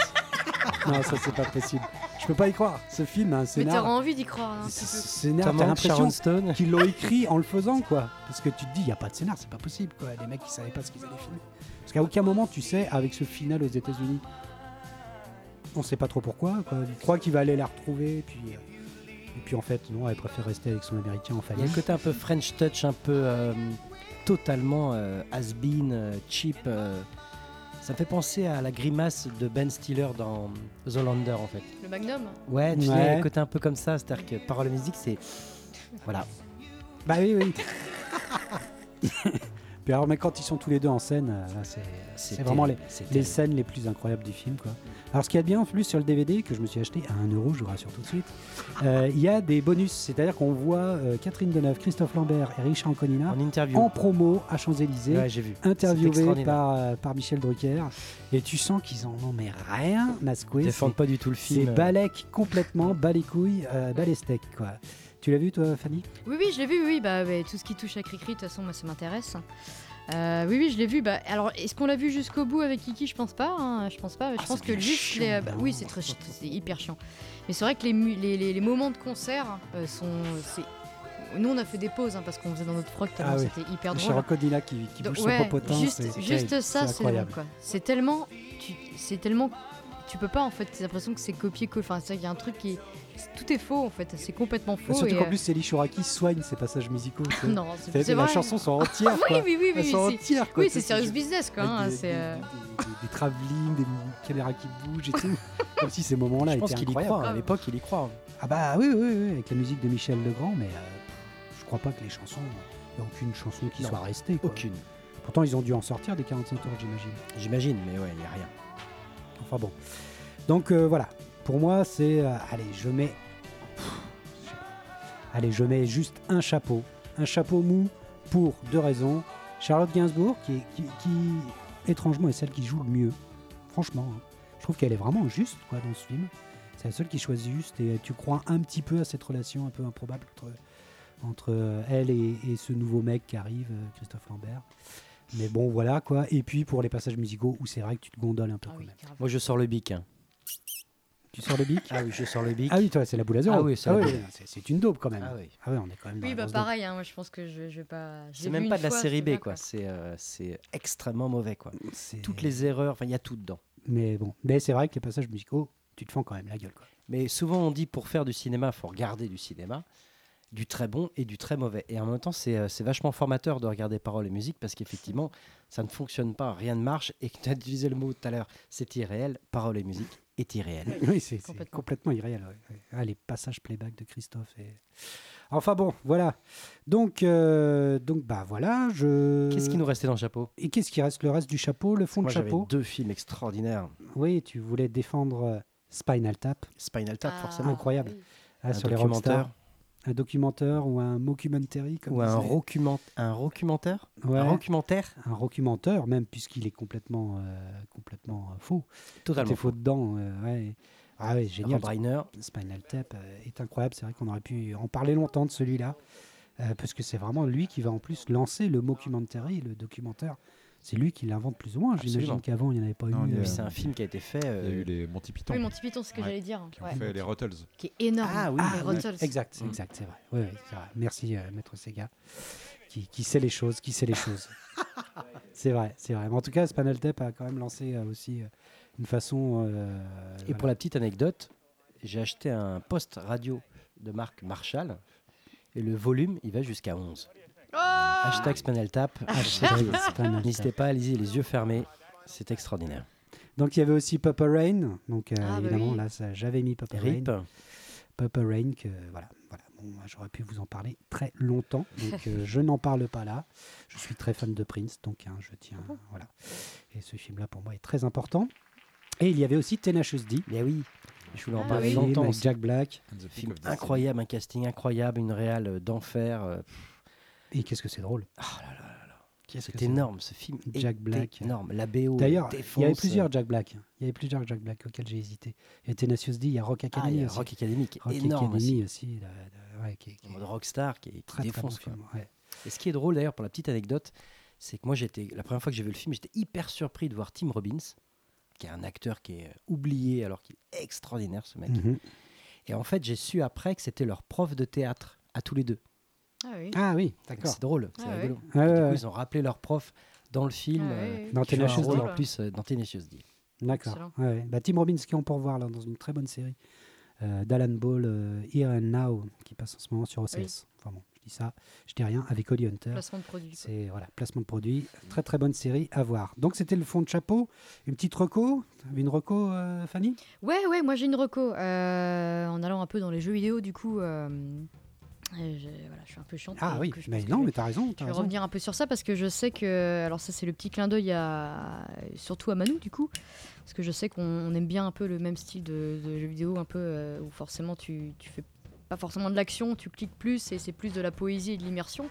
non, ça c'est pas possible. Je peux pas y croire. Ce film a un Mais scénar. t'auras envie d'y croire hein, un Ce petit peu. scénar, t'as l'impression qu'ils l'ont écrit en le faisant, quoi. Parce que tu te dis, il n'y a pas de scénar, c'est pas possible, quoi. Les mecs, ils savaient pas ce qu'ils allaient filmer. Parce qu'à aucun moment, tu sais, avec ce final aux États-Unis, on sait pas trop pourquoi, quoi. Il croit qu'il va aller la retrouver, et puis. euh, Et puis en fait, non, elle préfère rester avec son américain en Il y a famille. le côté un peu French touch, un peu euh, totalement euh, has-been, euh, cheap. euh. Ça me fait penser à la grimace de Ben Stiller dans The Lander en fait. Le Magnum Ouais, tu sais, il y a Ouais. le côté un peu comme ça, c'est-à-dire que parole et musique, c'est. Voilà. Bah oui, oui. puis alors, mais quand ils sont tous les deux en scène, euh, c'est. C'est vraiment les, c'est scènes les plus incroyables du film. Quoi. Alors, ce qu'il y a de bien en plus sur le DVD, que je me suis acheté à 1 euro, je vous rassure tout de suite, euh, il y a des bonus. C'est-à-dire qu'on voit euh, Catherine Deneuve, Christophe Lambert et Richard Anconina En interview. en promo à Champs-Élysées, Ouais. C'est interviewés par, euh, par Michel Drucker. Et tu sens qu'ils en ont mais rien à secouer. Ils défendent C'est- pas du tout le C'est film. balèque complètement, bas les couilles, bas les steaks. Quoi. Tu l'as vu, toi, Fanny? Oui, oui, je l'ai vu, oui. Bah, bah, tout ce qui touche à Cricri, de toute façon, moi, ça m'intéresse. Euh, oui, oui, je l'ai vu. Bah, alors, est-ce qu'on l'a vu jusqu'au bout avec Kiki? Je pense pas. hein, Je pense pas. Je Ah, pense c'est que juste chiant, les. bah, oui, c'est très, ch- c'est hyper chiant. Mais c'est vrai que les, mu- les, les- les moments de concert euh, sont. c'est- Nous, on a fait des pauses hein, parce qu'on faisait dans notre froc tellement Ah oui. c'était hyper drôle. Anconina qui, qui Donc, bouge ouais, son popotin. juste, c'est- juste ça, c'est incroyable. quoi. C'est tellement, tu- c'est tellement, tu peux pas en fait. T'as l'impression que c'est copié-coller. Enfin, c'est il y a un truc qui, tout est faux en fait. C'est complètement faux. Surtout et, qu'en euh, plus, Céline Chouraki soigne ses passages musicaux. sais. non, C'est- c'est c'est les vrai. chansons sont entières. Oui, quoi. oui, oui, oui. entières. Oui, sais, c'est serious business quoi. hein, des, c'est, des- euh, des- des- des travelling, des caméras qui bougent et tout. Comme si ces moments-là Je pense étaient qu'il y incroyables. croit. À l'époque, il y croit. Ah bah oui, oui, oui, avec la musique de Michel Legrand, mais euh, je crois pas que les chansons, il n'y a aucune chanson qui Non, soit restée. quoi. Aucune. Pourtant, ils ont dû en sortir des 45 tours, j'imagine. J'imagine, mais ouais, il n'y a rien. Enfin bon. Donc euh, voilà, pour moi, c'est. euh, allez, je mets. Allez, je mets juste un chapeau. Un chapeau mou pour deux raisons. Charlotte Gainsbourg, qui, étrangement est celle qui joue le mieux. Franchement, hein. je trouve qu'elle est vraiment juste quoi, dans ce film. C'est la seule qui choisit juste et tu crois un petit peu à cette relation un peu improbable entre, euh, elle et, ce nouveau mec qui arrive, euh, Christophe Lambert. Mais bon, voilà quoi. Et puis pour les passages musicaux où c'est vrai que tu te gondoles un peu ah quand oui, même. grave. Moi, je sors le bic. hein. Tu sors le bic Ah oui, je sors le bic. Ah oui, toi, c'est la boule à zéro. Ah oui, c'est c'est une daube quand même. Ah oui. Ah ouais, on est quand même dans Oui, bah pareil, hein, moi je pense que je, je vais pas. j'ai C'est vu même une pas de la fois, série B, quoi. C'est euh, c'est extrêmement mauvais, quoi. C'est- Toutes les erreurs, enfin, il y a tout dedans. Mais bon, mais c'est vrai que les passages musicaux, tu te fends quand même la gueule. Quoi. Mais souvent, on dit pour faire du cinéma, il faut regarder du cinéma, du très bon et du très mauvais. Et en même temps, c'est euh, c'est vachement formateur de regarder paroles et musique parce qu'effectivement, ça ne fonctionne pas, rien ne marche. Et tu as utilisé le mot tout à l'heure, c'est irréel. Paroles et musique est irréel. Oui, c'est c'est Complètement. complètement irréel. ouais. Ah, les passages playback de Christophe. Et... Enfin bon, voilà. Donc, euh, donc bah voilà. Je... Qu'est-ce qui nous restait dans le chapeau? Et qu'est-ce qui reste? Le reste du chapeau, le fond Moi, de j'avais chapeau? deux films extraordinaires. Oui, tu voulais défendre euh, Spinal Tap Spinal Tap, Ah, forcément. incroyable. oui. ah, Un sur les rockstars. Un documentaire ou un mockumentary comme Ou un, rocument- un documentaire Ouais, Un documentaire un même puisqu'il est complètement, euh, complètement euh, faux. Totalement. Est faux dedans. euh, ouais. Ah ouais, génial. Spinal Tap est incroyable. C'est vrai qu'on aurait pu en parler longtemps de celui-là. euh, parce que c'est vraiment lui qui va en plus lancer le mockumentary, le documentaire. C'est lui qui l'invente plus ou moins. J'imagine qu'avant, il n'y en avait pas Non, eu. euh, Puis C'est un film qui a été fait. Il y a euh, eu les Monty Python Oui, Monty Python, c'est ce que Ouais. j'allais dire. qui ont ouais. fait les Rottles. Qui est énorme. Ah oui, Ah, les ouais, Rottles. exact, c'est Mm. exact, c'est vrai. Oui, oui, c'est vrai. Merci, euh, Maître Sega, qui, qui sait les choses, qui sait les choses. c'est vrai, c'est vrai. Mais en tout cas, Spinal Tap a quand même lancé euh, aussi euh, une façon. euh, Et voilà. pour la petite anecdote, j'ai acheté un poste radio de marque Marshall. Et le volume, il va jusqu'à 11. Ah Hashtag Spinal Tap. Hashtag Spinal Tap. N'hésitez pas, allez-y les yeux fermés. C'est extraordinaire. Donc il y avait aussi Papa Rain. Donc euh, Ah, bah évidemment, oui. là, ça- j'avais mis Papa Rip. Rain. Papa Rain, que voilà, voilà. Bon, j'aurais pu vous en parler très longtemps, donc euh, je n'en parle pas là. Je suis très fan de Prince, donc hein, je tiens, voilà. Et ce film-là pour moi est très important. Et il y avait aussi Tenacious D, Mais oui, je voulais en Ah parler longtemps. Jack Black. Film incroyable, un casting incroyable, une réale euh, d'enfer. Et qu'est-ce que c'est drôle Ah là là C'est énorme ce film. Jack Black. Énorme. La BO. D'ailleurs, il y avait défonce. plusieurs Jack Black. Il y avait plusieurs Jack Black auxquels j'ai hésité. Il y a Tenacious D, il y a Rock Ah, il Academy y a aussi. Rock Academy qui est Rock énorme Academy aussi. aussi, là, ouais, qui, qui est rockstar qui, qui très, très bon défonce. film, ouais. Et ce qui est drôle d'ailleurs pour la petite anecdote, c'est que moi j'étais la première fois que j'ai vu le film, j'étais hyper surpris de voir Tim Robbins, qui est un acteur qui est euh, oublié alors qu'il est extraordinaire ce mec. Mhm. Et en fait, j'ai su après que c'était leur prof de théâtre à tous les deux. Ah oui. Ah oui, d'accord. C'est drôle, c'est Ah rigolo. Ouais, ouais, du coup, ouais. ils ont rappelé leur prof dans le film. Ah euh, ouais, Dans Tenacious D. en plus euh, dans Tenacious D. D'accord. Ouais. Bah, Tim Robbins qui est en pourvoir là, dans une très bonne série euh, d'Alan Ball, euh, Here and Now, qui passe en ce moment sur OCS. Oui. Enfin bon, je dis ça, je dis rien, avec Holly Hunter. Placement de produit. C'est voilà, placement de produit, très très bonne série à voir. Donc c'était le fond de chapeau, une petite reco, une reco euh, Fanny? Ouais, ouais, moi j'ai une reco. euh, en allant un peu dans les jeux vidéo, du coup, euh, voilà, je suis un peu chiante. Ah oui, mais non, mais t'as raison. Je vais revenir un peu sur ça parce que je sais que. Alors, ça, c'est le petit clin d'œil à. Surtout à Manu, du coup. Parce que je sais qu'on on aime bien un peu le même style de, de jeu vidéo, un peu euh, où forcément tu, tu fais pas forcément de l'action, tu cliques plus et c'est plus de la poésie et de l'immersion.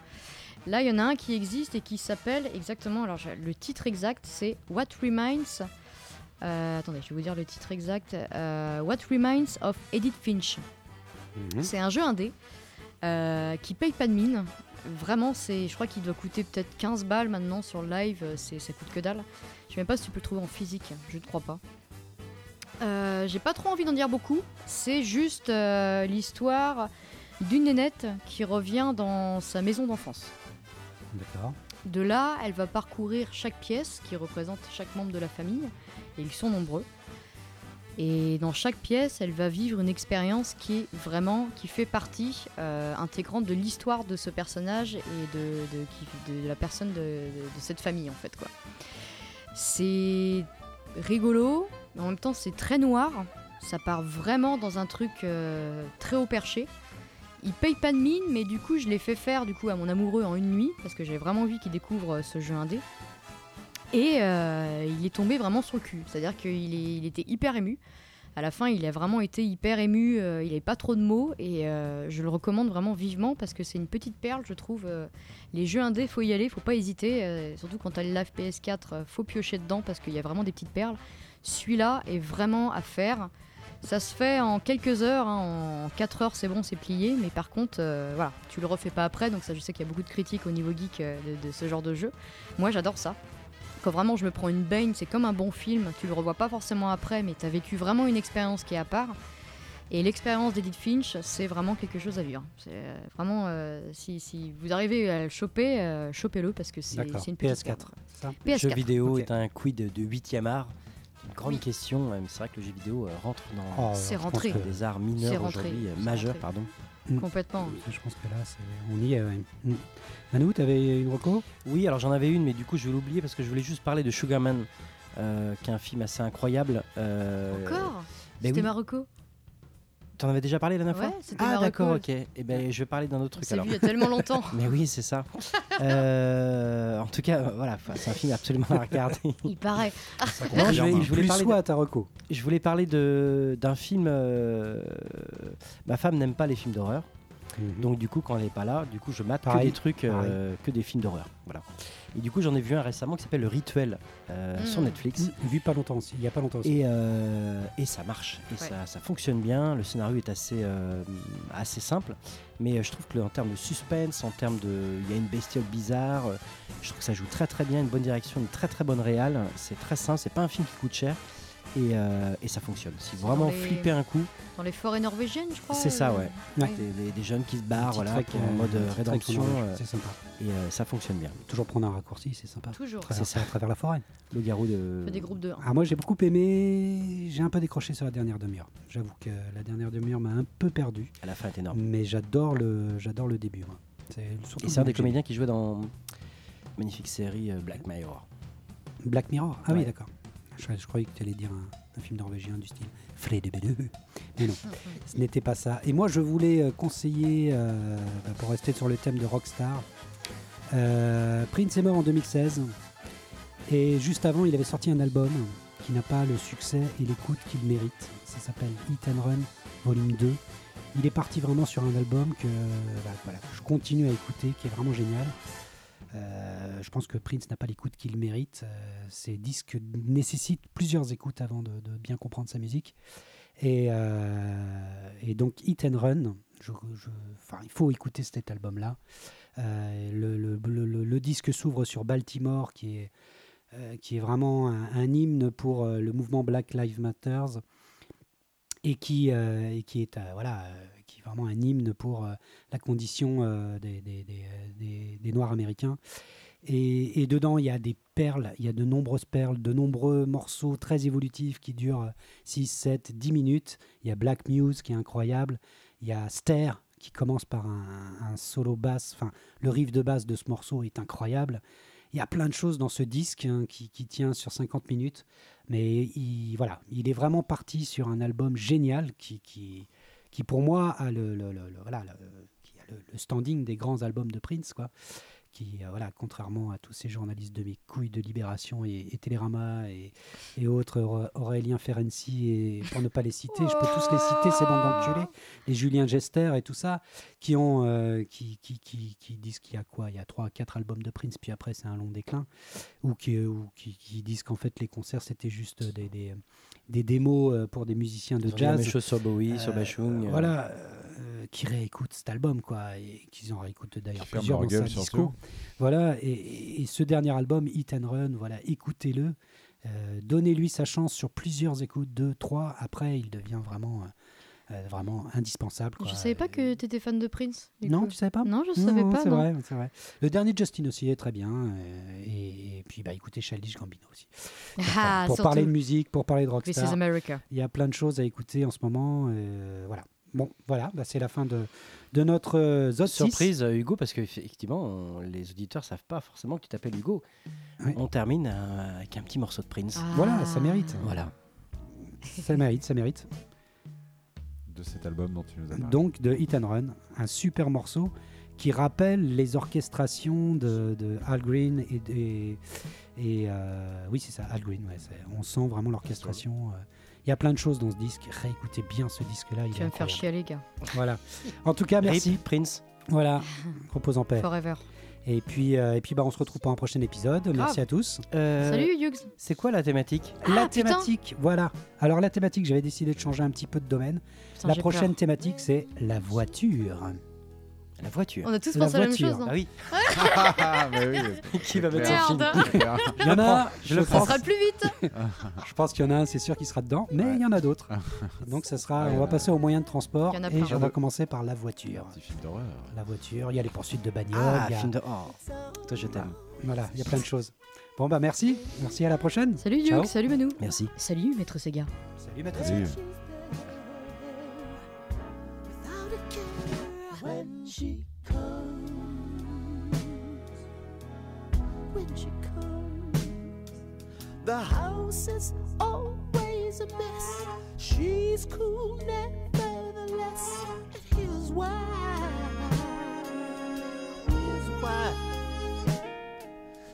Là, il y en a un qui existe et qui s'appelle exactement. Alors, le titre exact, c'est What Reminds. euh, attendez, je vais vous dire le titre exact. euh, What Reminds of Edith Finch. Mhm. C'est un jeu indé euh, qui paye pas de mine. Vraiment, c'est, je crois qu'il doit coûter peut-être 15 balles maintenant sur le live. euh, C'est, ça coûte que dalle. Je sais même pas si tu peux le trouver en physique. Je ne crois pas. Euh, j'ai pas trop envie d'en dire beaucoup. C'est juste euh, l'histoire d'une nénette qui revient dans sa maison d'enfance. D'accord. De là, elle va parcourir chaque pièce qui représente chaque membre de la famille, et ils sont nombreux. Et dans chaque pièce, elle va vivre une expérience qui est vraiment, qui fait partie euh, intégrante de l'histoire de ce personnage et de, la personne de, cette famille en fait quoi. C'est rigolo, mais en même temps c'est très noir. Ça part vraiment dans un truc euh, très haut perché. Il paye pas de mine, mais du coup, je l'ai fait faire du coup à mon amoureux en une nuit parce que j'avais vraiment envie qu'il découvre euh, ce jeu indé. Et euh, il est tombé vraiment sur le cul. C'est-à-dire qu'il était hyper ému. À la fin, il a vraiment été hyper ému. euh, il n'avait pas trop de mots et euh, je le recommande vraiment vivement parce que c'est une petite perle, je trouve. les jeux indés, faut y aller, faut pas hésiter. surtout quand t'as le live PS4, euh, faut piocher dedans parce qu'il y a vraiment des petites perles. Celui-là est vraiment à faire. Ça se fait en quelques heures, hein, en 4 heures c'est bon, c'est plié, mais par contre, euh, voilà, tu le refais pas après, donc ça je sais qu'il y a beaucoup de critiques au niveau geek de ce genre de jeu. Moi j'adore ça. Quand vraiment je me prends une baigne, c'est comme un bon film. Tu le revois pas forcément après, mais tu as vécu vraiment une expérience qui est à part. Et l'expérience d'Edith Finch, c'est vraiment quelque chose à vivre. C'est euh, vraiment, euh, si, si vous arrivez à le choper, euh, chopez-le parce que c'est une petite PS4. perle. c'est ça PS4. Jeu vidéo est un quid de, de 8e art. Une grande Oui. question. mais C'est vrai que le jeu vidéo rentre dans Oh, rentré. des arts mineurs aujourd'hui, c'est majeurs, rentré. pardon. Complètement. Je pense que là, on y est. ouais. Mm. Manu, t'avais une reco? Oui, alors j'en avais une, mais du coup je vais l'oublier parce que je voulais juste parler de Sugarman, euh, qui est un film assez incroyable. euh, Encore? Ben C'était oui. Marocco T'en avais déjà parlé la dernière Ouais, fois Ah d'accord, ok. Et ben je vais parler d'un autre On truc alors. vu il y a tellement longtemps. Mais oui, c'est ça. Euh, en tout cas, euh, voilà, c'est un film absolument à regarder. Il paraît. Non, je, vais- je voulais Plus parler, à ta reco. de, je voulais parler de- d'un film. euh, ma femme n'aime pas les films d'horreur, donc du coup, quand elle n'est pas là, du coup, je mate que Pareil, des trucs, euh, que des films d'horreur. Voilà. Et du coup, j'en ai vu un récemment qui s'appelle Le Rituel euh, Mm. sur Netflix. Mm, Vu pas longtemps aussi. Il y a pas longtemps aussi. Et, euh, et ça marche, et Ouais. ça, ça fonctionne bien. Le scénario est assez, euh, assez simple, mais je trouve que en termes de suspense, en termes de. Il y a une bestiole bizarre, je trouve que ça joue très très bien, une bonne direction, une très très bonne réale. C'est très simple, c'est pas un film qui coûte cher. Et, euh, et ça fonctionne. Si vraiment les- flipper un coup, Dans les forêts norvégiennes, je crois. C'est ça, euh, ouais. Ouais. des, des- des jeunes qui se barrent, voilà, trek, en euh, mode rédemption, en Norvège, euh, C'est sympa. et euh, ça fonctionne bien. Toujours prendre un raccourci, c'est sympa. Toujours. Traverser à travers la forêt. Le garou de. Des groupes de 1. Ah, moi, j'ai beaucoup aimé. J'ai un peu décroché sur la dernière demi-heure. J'avoue que la dernière demi-heure m'a un peu perdu. À la fin est énorme. Mais j'adore le, j'adore le début. moi. C'est surtout Et c'est un des comédiens qui jouait dans magnifique série Black Mirror. Black Mirror Ah oui, d'accord. Je, croyais que tu allais dire un, film norvégien du style Fred Mais non, ce n'était pas ça. Et moi, je voulais euh, conseiller, euh, bah, pour rester sur le thème de Rockstar, euh, Prince est mort en 2016. Et juste avant, il avait sorti un album qui n'a pas le succès et l'écoute qu'il mérite. Ça s'appelle Hit and Run Volume 2. Il est parti vraiment sur un album que bah, voilà, je continue à écouter, qui est vraiment génial. Euh, je pense que Prince n'a pas l'écoute qu'il mérite. Euh, ces disques nécessitent plusieurs écoutes avant de, bien comprendre sa musique. Et, euh, et donc, Hit and Run, je- il faut écouter cet album-là. Le, disque s'ouvre sur Baltimore, qui est, vraiment un, hymne pour le mouvement Black Lives Matter et qui, et qui est voilà, est vraiment un hymne pour euh, la condition euh, des, euh, des- des Noirs américains. Et, dedans, il y a des perles, il y a de nombreuses perles, de nombreux morceaux très évolutifs qui durent 6, 7, 10 minutes. Il y a Black Muse qui est incroyable. Il y a Stair qui commence par un, solo basse. Enfin, le riff de basse de ce morceau est incroyable. Il y a plein de choses dans ce disque hein, qui, qui tient sur 50 minutes. Mais il, voilà, il est vraiment parti sur un album génial qui, qui pour moi, a le, voilà, le- standing des grands albums de Prince. Quoi qui, euh, voilà, contrairement à tous ces journalistes de mes couilles de Libération et, et Télérama et, et autres, Aurélien Ferenczi, et pour ne pas les citer, je peux tous les citer, ces bandes d'enculés, les Julien Gester et tout ça, qui, ont, euh, qui, qui, qui, qui disent qu'il y a quoi Il y a 3 4 albums de Prince, puis après c'est un long déclin, ou qui, ou qui, disent qu'en fait les concerts c'était juste des, des démos euh, pour des musiciens de Ils ont dit la même jazz. chose sur Bowie, sur Euh, Bashung. euh, Voilà, euh, qui réécoutent cet album, quoi, et qu'ils en réécoutent d'ailleurs plusieurs dans sa disco. Voilà, et, ce dernier album, Hit and Run, voilà, écoutez-le, euh, donnez-lui sa chance sur plusieurs écoutes, deux, trois, après il devient vraiment, vraiment indispensable. Je quoi. savais pas que t'étais fan de Prince. Non, coup. tu savais pas? Non, je savais pas. C'est vrai, c'est vrai. Le dernier Justin aussi est très bien, euh, et, et puis bah, écoutez Childish Gambino aussi. Ah, pour surtout. parler de musique, pour parler de This is rockstar, America. il y a plein de choses à écouter en ce moment. euh, voilà. Bon, voilà, bah, c'est la fin de, de notre euh, Zod 6. Surprise, euh, Hugo, parce qu'effectivement, les auditeurs savent pas forcément que tu t'appelles Hugo. Oui. On termine euh, avec un petit morceau de Prince. Ah. Voilà, ça mérite. Voilà. Ça mérite, ça mérite. De cet album dont tu nous as parlé. Donc de Hit and Run, un super morceau qui rappelle les orchestrations de, de Al Green et, et, et, euh, oui c'est ça Al Green. ouais, on sent vraiment l'orchestration. euh. Il y a plein de choses dans ce disque. Réécoutez bien ce disque-là. il Tu vas me faire incroyable. chialer, gars. Voilà. En tout cas, merci. Rip, Prince. Voilà. Repose en paix. Forever. Et puis, euh, et puis bah, on se retrouve pour un prochain épisode. Merci à tous. Euh, Salut, Hughes. C'est quoi la thématique la Ah, putain. thématique, voilà. Alors la thématique, j'avais décidé de changer un petit peu de domaine. Putain, la prochaine peur. thématique, c'est la voiture. La voiture. On a tous pensé à la même voiture. chose. non Ah oui. Ah, bah oui. Qui va mettre son film c'est. Il y en a un, je, le Ça pense, sera le plus vite. je pense qu'il y en a un, c'est sûr qu'il sera dedans, mais Ouais. il y en a d'autres. Donc ça sera, Ouais, on va passer aux moyens de transport Il y en a et plein. on va commencer par la voiture. Un petit film d'horreur. La voiture, il y a les poursuites de bagnole, Ah, il y a- film de. Oh, toi je t'aime. voilà, il y a plein de choses. Bon bah merci, merci à la prochaine. Salut. Duke, salut Manu. Merci. Salut Maître Sega. Salut maître. Salut. When she comes. When she comes, the house is always a mess. She's cool nevertheless, and here's why. Here's why.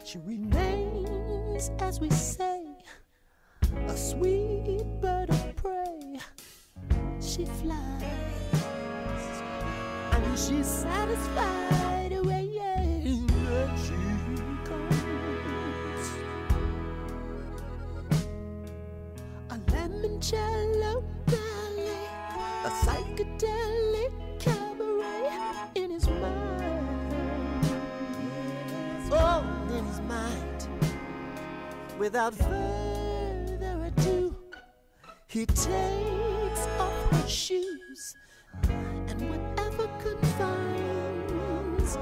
She remains, as we say, a sweet bird of prey she flies she's satisfied when she comes. A limoncello ballet, a psychedelic cabaret in his mind. Oh, in his mind. Without further ado, he takes off her shoes and whatever confines